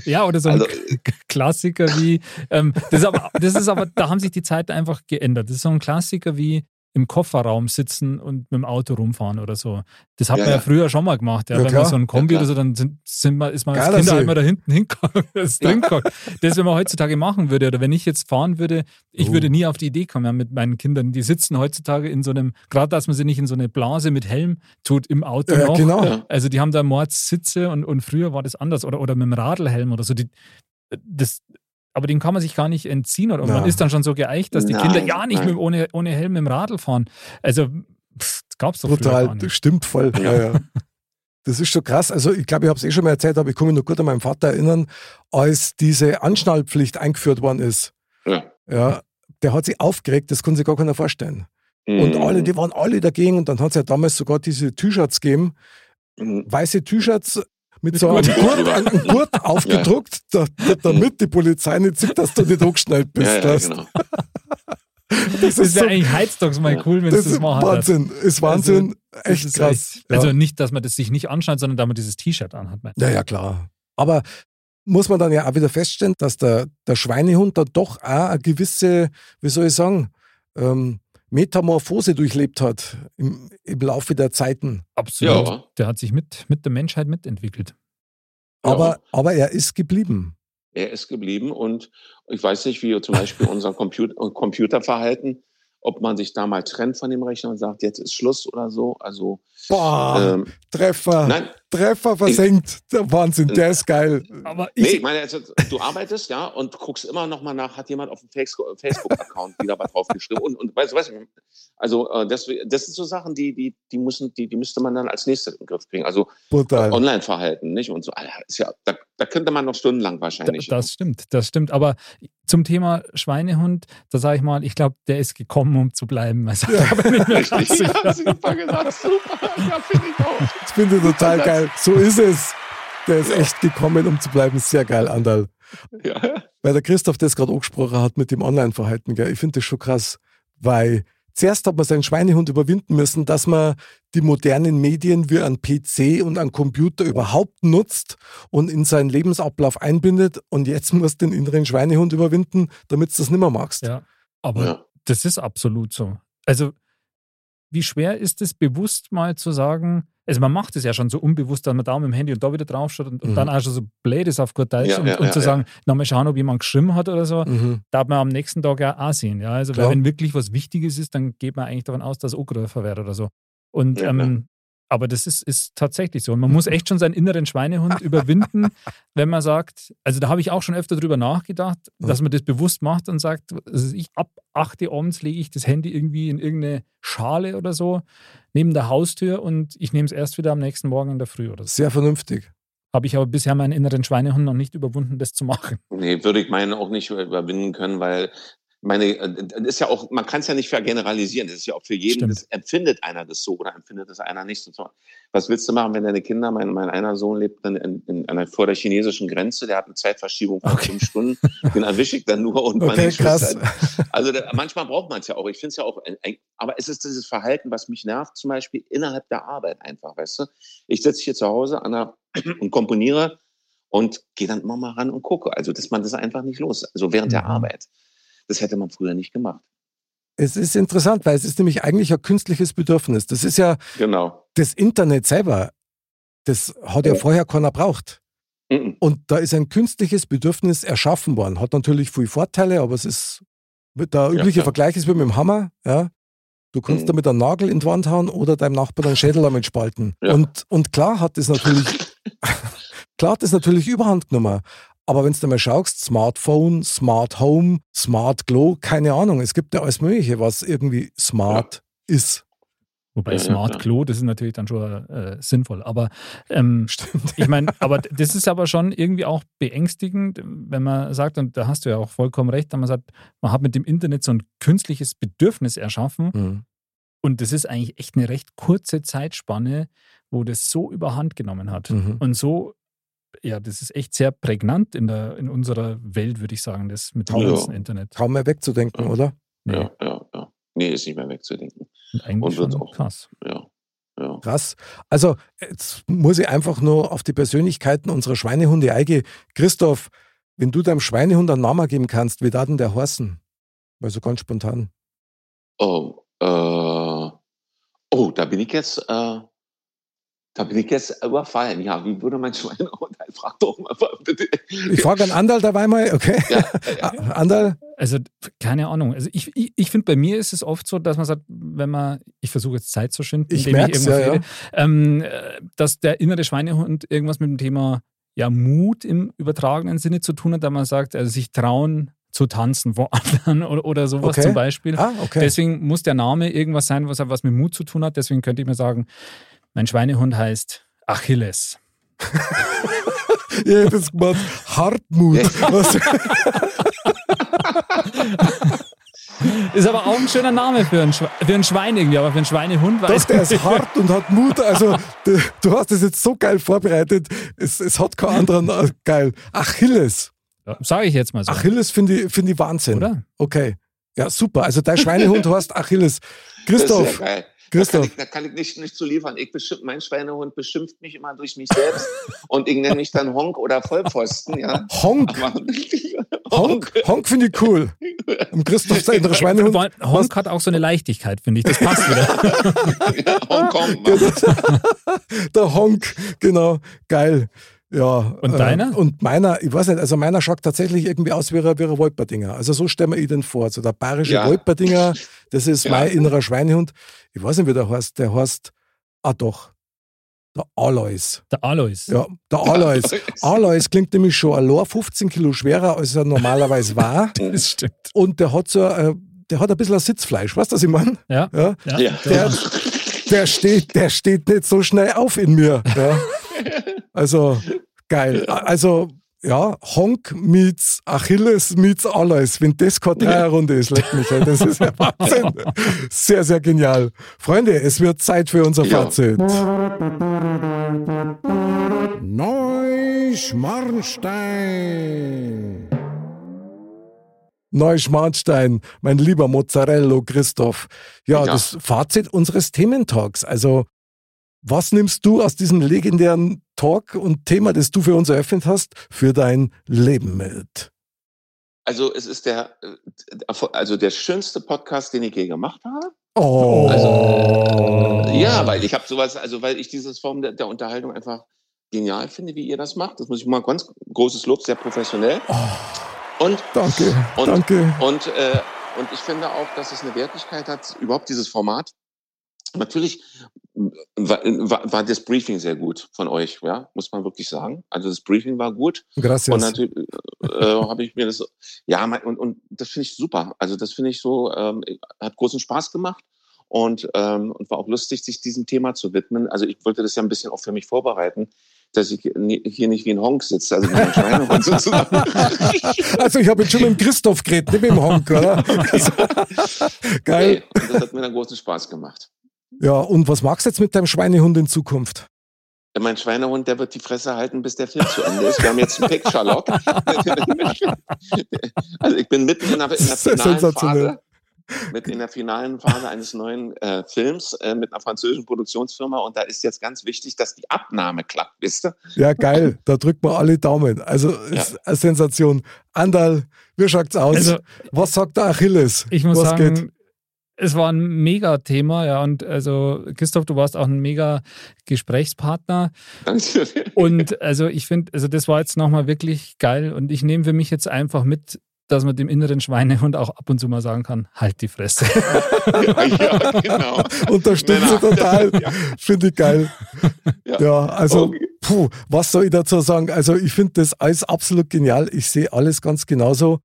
Ja, oder so ein Also- K- Klassiker wie, ähm, das, ist aber, das ist aber, da haben sich die Zeiten einfach geändert. Das ist so ein Klassiker wie im Kofferraum sitzen und mit dem Auto rumfahren oder so. Das hat Ja, man ja ja. früher schon mal gemacht. Ja. Ja, Wenn klar. man so ein Kombi Ja, oder so, dann sind, sind wir, ist man als Geiler Kind See. einmal da hinten hingekommen, das. Das, wenn man heutzutage machen würde, oder wenn ich jetzt fahren würde, ich Oh. würde nie auf die Idee kommen ja, mit meinen Kindern. Die sitzen heutzutage in so einem, gerade dass man sie nicht in so eine Blase mit Helm tut im Auto Ja, noch. genau. Also die haben da Mordssitze und, und früher war das anders oder, oder mit dem Radlhelm oder so. Die, das, aber dem kann man sich gar nicht entziehen. Oder? Und Ja. man ist dann schon so geeicht, dass die Nein, Kinder ja nicht mit, ohne, ohne Helm im Radl fahren. Also, pff, das gab es doch nicht. stimmt voll. Ja. Ja, Das ist schon krass. Also ich glaube, ich habe es eh schon mal erzählt, aber ich kann mich noch gut an meinen Vater erinnern, als diese Anschnallpflicht eingeführt worden ist. Ja. Ja, der hat sich aufgeregt, das kann sich gar keiner vorstellen. Und Mhm. alle, die waren alle dagegen. Und dann hat es ja damals sogar diese T-Shirts gegeben, Mhm. weiße T-Shirts mit so Gurt. einem Gurt, einem Gurt aufgedruckt, da, damit die Polizei nicht sieht, dass du nicht angeschnallt bist. Ja, ja, genau. Das Das ist wäre so, eigentlich heutzutage mal Ja. cool, wenn das das ist machen. Wahnsinn, ist Wahnsinn, Das echt ist krass. echt- Ja. Also nicht, dass man das sich nicht anschaut, sondern dass man dieses T-Shirt anhat. mein- Ja, ja, klar. Aber muss man dann ja auch wieder feststellen, dass der, der Schweinehund da doch auch eine gewisse, wie soll ich sagen, ähm, Metamorphose durchlebt hat im, im Laufe der Zeiten. Absolut. Ja. Der hat sich mit, mit der Menschheit mitentwickelt. Aber, Ja. aber er ist geblieben. Er ist geblieben und ich weiß nicht, wie zum Beispiel unser Computer, Computerverhalten, ob man sich da mal trennt von dem Rechner und sagt, jetzt ist Schluss oder so. Also Boah, ähm, Treffer, nein, Treffer versenkt. Der Wahnsinn, der ist geil. Aber nee, ich, ich meine, also, du arbeitest ja und guckst immer noch mal nach, hat jemand auf dem Facebook- Facebook-Account wieder was draufgeschrieben und, und weißt du, weißt du, also äh, das, das sind so Sachen, die, die, die müssen, die, die müsste man dann als nächstes in den Griff kriegen. Also Brutal. Online-Verhalten, nicht? Und so, ja, da, da könnte man noch stundenlang Da- wahrscheinlich. Das stimmt, das stimmt. Aber zum Thema Schweinehund, da sage ich mal, ich glaube, der ist gekommen, um zu bleiben. Also, da bin ich mir ganz Richtig, ja, super gesagt, super. Ja, finde ich auch. Das finde ich total geil. So ist es. Der ist echt gekommen, um zu bleiben. Sehr geil, Andal. Ja. Weil der Christoph das gerade angesprochen hat mit dem Online-Verhalten. Ich finde das schon krass, weil zuerst hat man seinen Schweinehund überwinden müssen, dass man die modernen Medien wie ein PC und ein Computer überhaupt nutzt und in seinen Lebensablauf einbindet. Und jetzt musst du den inneren Schweinehund überwinden, damit du das nicht mehr magst. Ja, aber Ja. das ist absolut so. Also, wie schwer ist es, bewusst mal zu sagen, also man macht es ja schon so unbewusst, dass man da mit dem Handy und da wieder draufschaut und, und Mhm. dann auch schon so blöd ist auf gut Deutsch Ja, und, ja, und ja, zu sagen, nochmal schauen, ob jemand geschrieben hat oder so, Mhm. darf man am nächsten Tag ja auch sehen. Ja? Also, wenn wirklich was Wichtiges ist, dann geht man eigentlich davon aus, dass es angegriffen wird oder so. Und, ähm, aber das ist, ist tatsächlich so. Und man muss echt schon seinen inneren Schweinehund überwinden, wenn man sagt, also da habe ich auch schon öfter drüber nachgedacht, dass man das bewusst macht und sagt, also ich ab 8 Uhr abends lege ich das Handy irgendwie in irgendeine Schale oder so neben der Haustür und ich nehme es erst wieder am nächsten Morgen in der Früh oder so. Sehr vernünftig. Habe ich aber bisher meinen inneren Schweinehund noch nicht überwunden, das zu machen. Nee, würde ich meinen auch nicht überwinden können, weil meine, äh, das ist ja auch, man kann es ja nicht vergeneralisieren. Das ist ja auch für jeden, Stimmt. das empfindet einer das so oder empfindet das einer nicht so. Was willst du machen, wenn deine Kinder, mein, mein einer Sohn lebt dann in, in, einer, vor der chinesischen Grenze, der hat eine Zeitverschiebung von Okay. fünf Stunden, den erwische ich dann nur und meine Okay, krass. Schwester- Also da, manchmal braucht man es ja auch. Ich finde es ja auch, ein, aber es ist dieses Verhalten, was mich nervt, zum Beispiel innerhalb der Arbeit einfach, weißt du? Ich sitze hier zu Hause an der, und komponiere und gehe dann immer mal ran und gucke. Also, dass man das einfach nicht los. Also während der Mhm. Arbeit. Das hätte man früher nicht gemacht. Es ist interessant, weil es ist nämlich eigentlich ein künstliches Bedürfnis. Das ist ja Genau. das Internet selber. Das hat ja vorher keiner braucht. Mhm. Und da ist ein künstliches Bedürfnis erschaffen worden. Hat natürlich viele Vorteile, aber es ist, der übliche klar. Vergleich ist wie mit dem Hammer. Ja? Du kannst Mhm. damit einen Nagel in die Wand hauen oder deinem Nachbarn einen Schädel damit spalten. Ja. Und, und klar hat das natürlich, klar hat das natürlich überhand genommen. Aber wenn du mal schaust, Smartphone, Smart Home, Smart Glow, keine Ahnung, es gibt ja alles Mögliche, was irgendwie smart ist. Wobei Ja, ja, Smart. Klo, das ist natürlich dann schon äh, sinnvoll. Aber ähm, Stimmt. ich meine, aber das ist aber schon irgendwie auch beängstigend, wenn man sagt, und da hast du ja auch vollkommen recht, wenn man sagt, man hat mit dem Internet so ein künstliches Bedürfnis erschaffen Mhm. und das ist eigentlich echt eine recht kurze Zeitspanne, wo das so überhand genommen hat. Mhm. Und so, ja, das ist echt sehr prägnant in, der, in unserer Welt, würde ich sagen, das mit dem Ja. ganzen Internet. Kaum mehr wegzudenken, Ja. oder? Nee, Ja, ja, ja. Nee, ist nicht mehr wegzudenken. und eigentlich und auch- krass. Ja. Ja. Krass. Also, jetzt muss ich einfach nur auf die Persönlichkeiten unserer Schweinehunde eingehen. Christoph, wenn du deinem Schweinehund einen Namen geben kannst, wie da denn der heißen? Weil so ganz spontan. Oh, äh, oh, da bin ich jetzt, äh, da bin ich jetzt überfallen. Ja, wie würde mein Schweinehund? Frag doch mal bitte. Ich frage an Andal dabei mal, okay? Ja, ja, Andal? Also, keine Ahnung. Also ich, ich, ich finde, bei mir ist es oft so, dass man sagt, wenn man, ich versuche jetzt Zeit zu schinden, Ich indem merk's, irgendwas ja, ja. rede, ähm, äh, dass der innere Schweinehund irgendwas mit dem Thema ja Mut im übertragenen Sinne zu tun hat, da man sagt, also sich trauen zu tanzen vor anderen oder, oder sowas Okay. zum Beispiel. Ah, okay. Deswegen muss der Name irgendwas sein, was, was mit Mut zu tun hat. Deswegen könnte ich mir sagen, mein Schweinehund heißt Achilles. Ich hätte jetzt gemacht, Hartmut. Ist aber auch ein schöner Name für ein, Schwe für ein Schwein irgendwie, aber für einen Schweinehund Doch, weiß der ich ist hart und hat Mut. Also, du, du hast es jetzt so geil vorbereitet. Es, es hat keinen anderen. Geil. Achilles. Ja, Sage ich jetzt mal so. Achilles finde ich, find ich Wahnsinn. Oder? Okay. Ja, super. Also, dein Schweinehund heißt Achilles. Das ist Christoph, ja geil. Christoph. Da kann ich, da kann ich nicht, nicht zu liefern. Ich beschimpf, mein Schweinehund beschimpft mich immer durch mich selbst und ich nenne mich dann Honk oder Vollpfosten. Ja. Honk. Honk, Honk finde ich cool. Und Christoph, sein innerer Schweinehund. Honk hat auch so eine Leichtigkeit, finde ich. Das passt wieder. Hongkong. Der Honk, genau. Geil. Ja. Und deiner? Und meiner, ich weiß nicht, also meiner schaut tatsächlich irgendwie aus wie ein, wie ein Wolperdinger. Also so stellen wir ihn den vor. So der bayerische Ja. Wolperdinger, das ist Ja. mein innerer Schweinehund. Ich weiß nicht, wie der heißt. Der heißt, ah doch, der Alois. Der Alois. Ja, der Alois. Alois klingt nämlich schon allein 15 Kilo schwerer, als er normalerweise war. Das stimmt. Und der hat so, äh, der hat ein bisschen ein Sitzfleisch, weißt du, was ich meine? Ja. Ja. Ja. Ja. Der, der, steht, der steht nicht so schnell auf in mir. Ja. Also, geil. Also, ja, Honk meets Achilles meets Alois. Wenn das keine Dreierrunde ist, leck mich. Das ist ja Wahnsinn. Sehr, sehr genial. Freunde, es wird Zeit für unser Ja. Fazit. Neuschmarnstein. Neuschmarnstein, mein lieber Mozzarella Christoph. Ja, Ja. das Fazit unseres Thementalks. Also, was nimmst du aus diesem legendären Talk und Thema, das du für uns eröffnet hast, für dein Leben mit? Also es ist der, äh, also der schönste Podcast, den ich je gemacht habe. Oh. Also, Ja, weil ich habe sowas, also weil ich dieses Form der, der Unterhaltung einfach genial finde, wie ihr das macht. Das muss ich mal ganz großes Lob, sehr professionell. Und danke, und, danke. Und, äh, und ich finde auch, dass es eine Wertigkeit hat, überhaupt dieses Format. Natürlich war, war, war das Briefing sehr gut von euch, ja, muss man wirklich sagen. Also das Briefing war gut. Und Gracias. natürlich äh, habe ich mir das, ja, und, und das finde ich super. Also das finde ich so, ähm, hat großen Spaß gemacht und, ähm, und war auch lustig, sich diesem Thema zu widmen. Also ich wollte das ja ein bisschen auch für mich vorbereiten, dass ich hier nicht wie ein Honk sitze, also wie ein Schweinehund sozusagen. Also, ich habe jetzt schon mit dem Christoph geredet, nicht mit dem Honk, oder? Geil. Nee, und das hat mir dann großen Spaß gemacht. Ja, und was magst du jetzt mit deinem Schweinehund in Zukunft? Mein Schweinehund, der wird die Fresse halten, bis der Film zu Ende ist. Wir haben jetzt einen Pick, Charlotte. also ich bin mitten in der, in der finalen. Phase. Mitten in der finalen Phase eines neuen äh, Films äh, mit einer französischen Produktionsfirma und da ist jetzt ganz wichtig, dass die Abnahme klappt, wisst ihr? Ja, geil. Da drückt man alle Daumen. Also, ist eine Sensation. Andal, wie schaut's aus? Also- was sagt der Achilles? Ich muss was sagen, geht? Es war ein mega Thema, ja. Und also, Christoph, du warst auch ein mega Gesprächspartner. Danke. Und also ich finde, also das war jetzt nochmal wirklich geil. Und ich nehme für mich jetzt einfach mit, dass man dem inneren Schweinehund auch ab und zu mal sagen kann, halt die Fresse. ja, genau. Unterstütze total. Ja. Finde ich geil. Ja. Ja, also, Okay. puh, was soll ich dazu sagen? Also, ich finde das alles absolut genial. Ich sehe alles ganz genauso.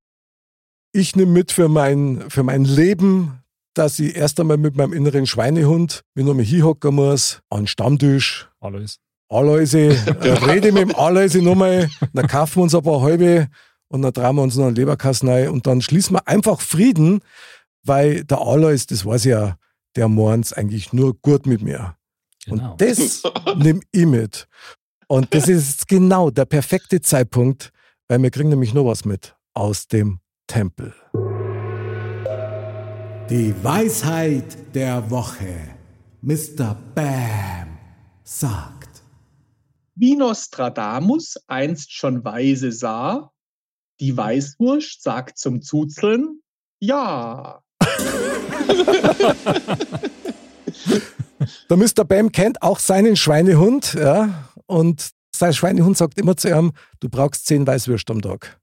Ich nehme mit für mein, für mein Leben, dass ich erst einmal mit meinem inneren Schweinehund, wenn ich nochmal hinhocken muss, an den Stammtisch, Alois. Aloise, äh, rede mit dem Aloise nochmal, dann kaufen wir uns ein paar halbe und dann drehen wir uns noch einen Leberkasten rein und dann schließen wir einfach Frieden, weil der Alois, das weiß ich ja, der meint's eigentlich nur gut mit mir. Genau. Und das nehme ich mit. Und das ist genau der perfekte Zeitpunkt, weil wir kriegen nämlich noch was mit aus dem Tempel. Die Weisheit der Woche. Mr. Bam sagt. Wie Nostradamus einst schon weise sah, die Weißwurst sagt zum Zuzeln, ja. Der Mr. Bam kennt auch seinen Schweinehund, ja, und sein Schweinehund sagt immer zu ihm, du brauchst zehn Weißwürste am Tag.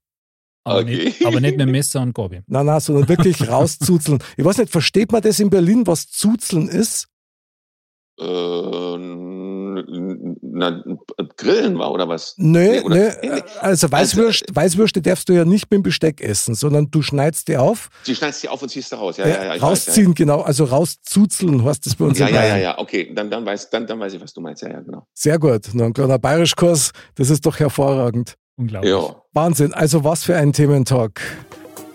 Aber, Okay. nicht, aber nicht mit Messer und Gabel. Nein, nein, sondern wirklich rauszuzeln. Ich weiß nicht, versteht man das in Berlin, was Zuzeln ist? Äh, na, grillen war oder was? Nö, oder- nö. nee, nee. Also Weißwürst, Weißwürste darfst du ja nicht mit dem Besteck essen, sondern du schneidest die auf, Die schneidest die auf und ziehst da raus. Ja, äh, ja, ja, rausziehen, genau, also rauszuzeln, heißt das bei uns Weiß, in ja, ja, ja, ja, okay, dann, dann, weiß, dann, dann weiß ich, was du meinst. Ja, ja, genau. Sehr gut. Noch ein kleiner Bayerischkurs, das ist doch hervorragend. Unglaublich. Ja. Wahnsinn. Also was für ein Thementalk.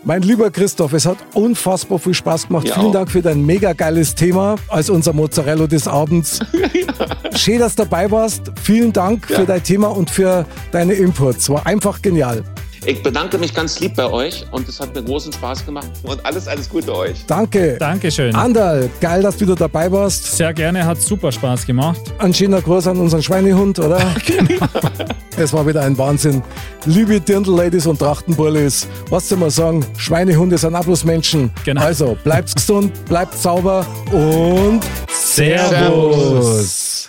Mein lieber Christoph, es hat unfassbar viel Spaß gemacht. Ja, Vielen. Dank für dein mega geiles Thema als unser Mozzarella des Abends. Schön, dass du dabei warst. Vielen Dank Ja. für dein Thema und für deine Inputs. War einfach genial. Ich bedanke mich ganz lieb bei euch und es hat mir großen Spaß gemacht und alles, alles Gute euch. Danke. Dankeschön. Andal, geil, dass du wieder dabei warst. Sehr gerne, hat super Spaß gemacht. Ein schöner Gruß an unseren Schweinehund, oder? Genau. Es war wieder ein Wahnsinn. Liebe Dirndl-Ladies und Trachtenbullis, was soll man sagen? Schweinehunde sind auch bloß Menschen. Genau. Also, bleibt gesund, bleibt sauber und Servus.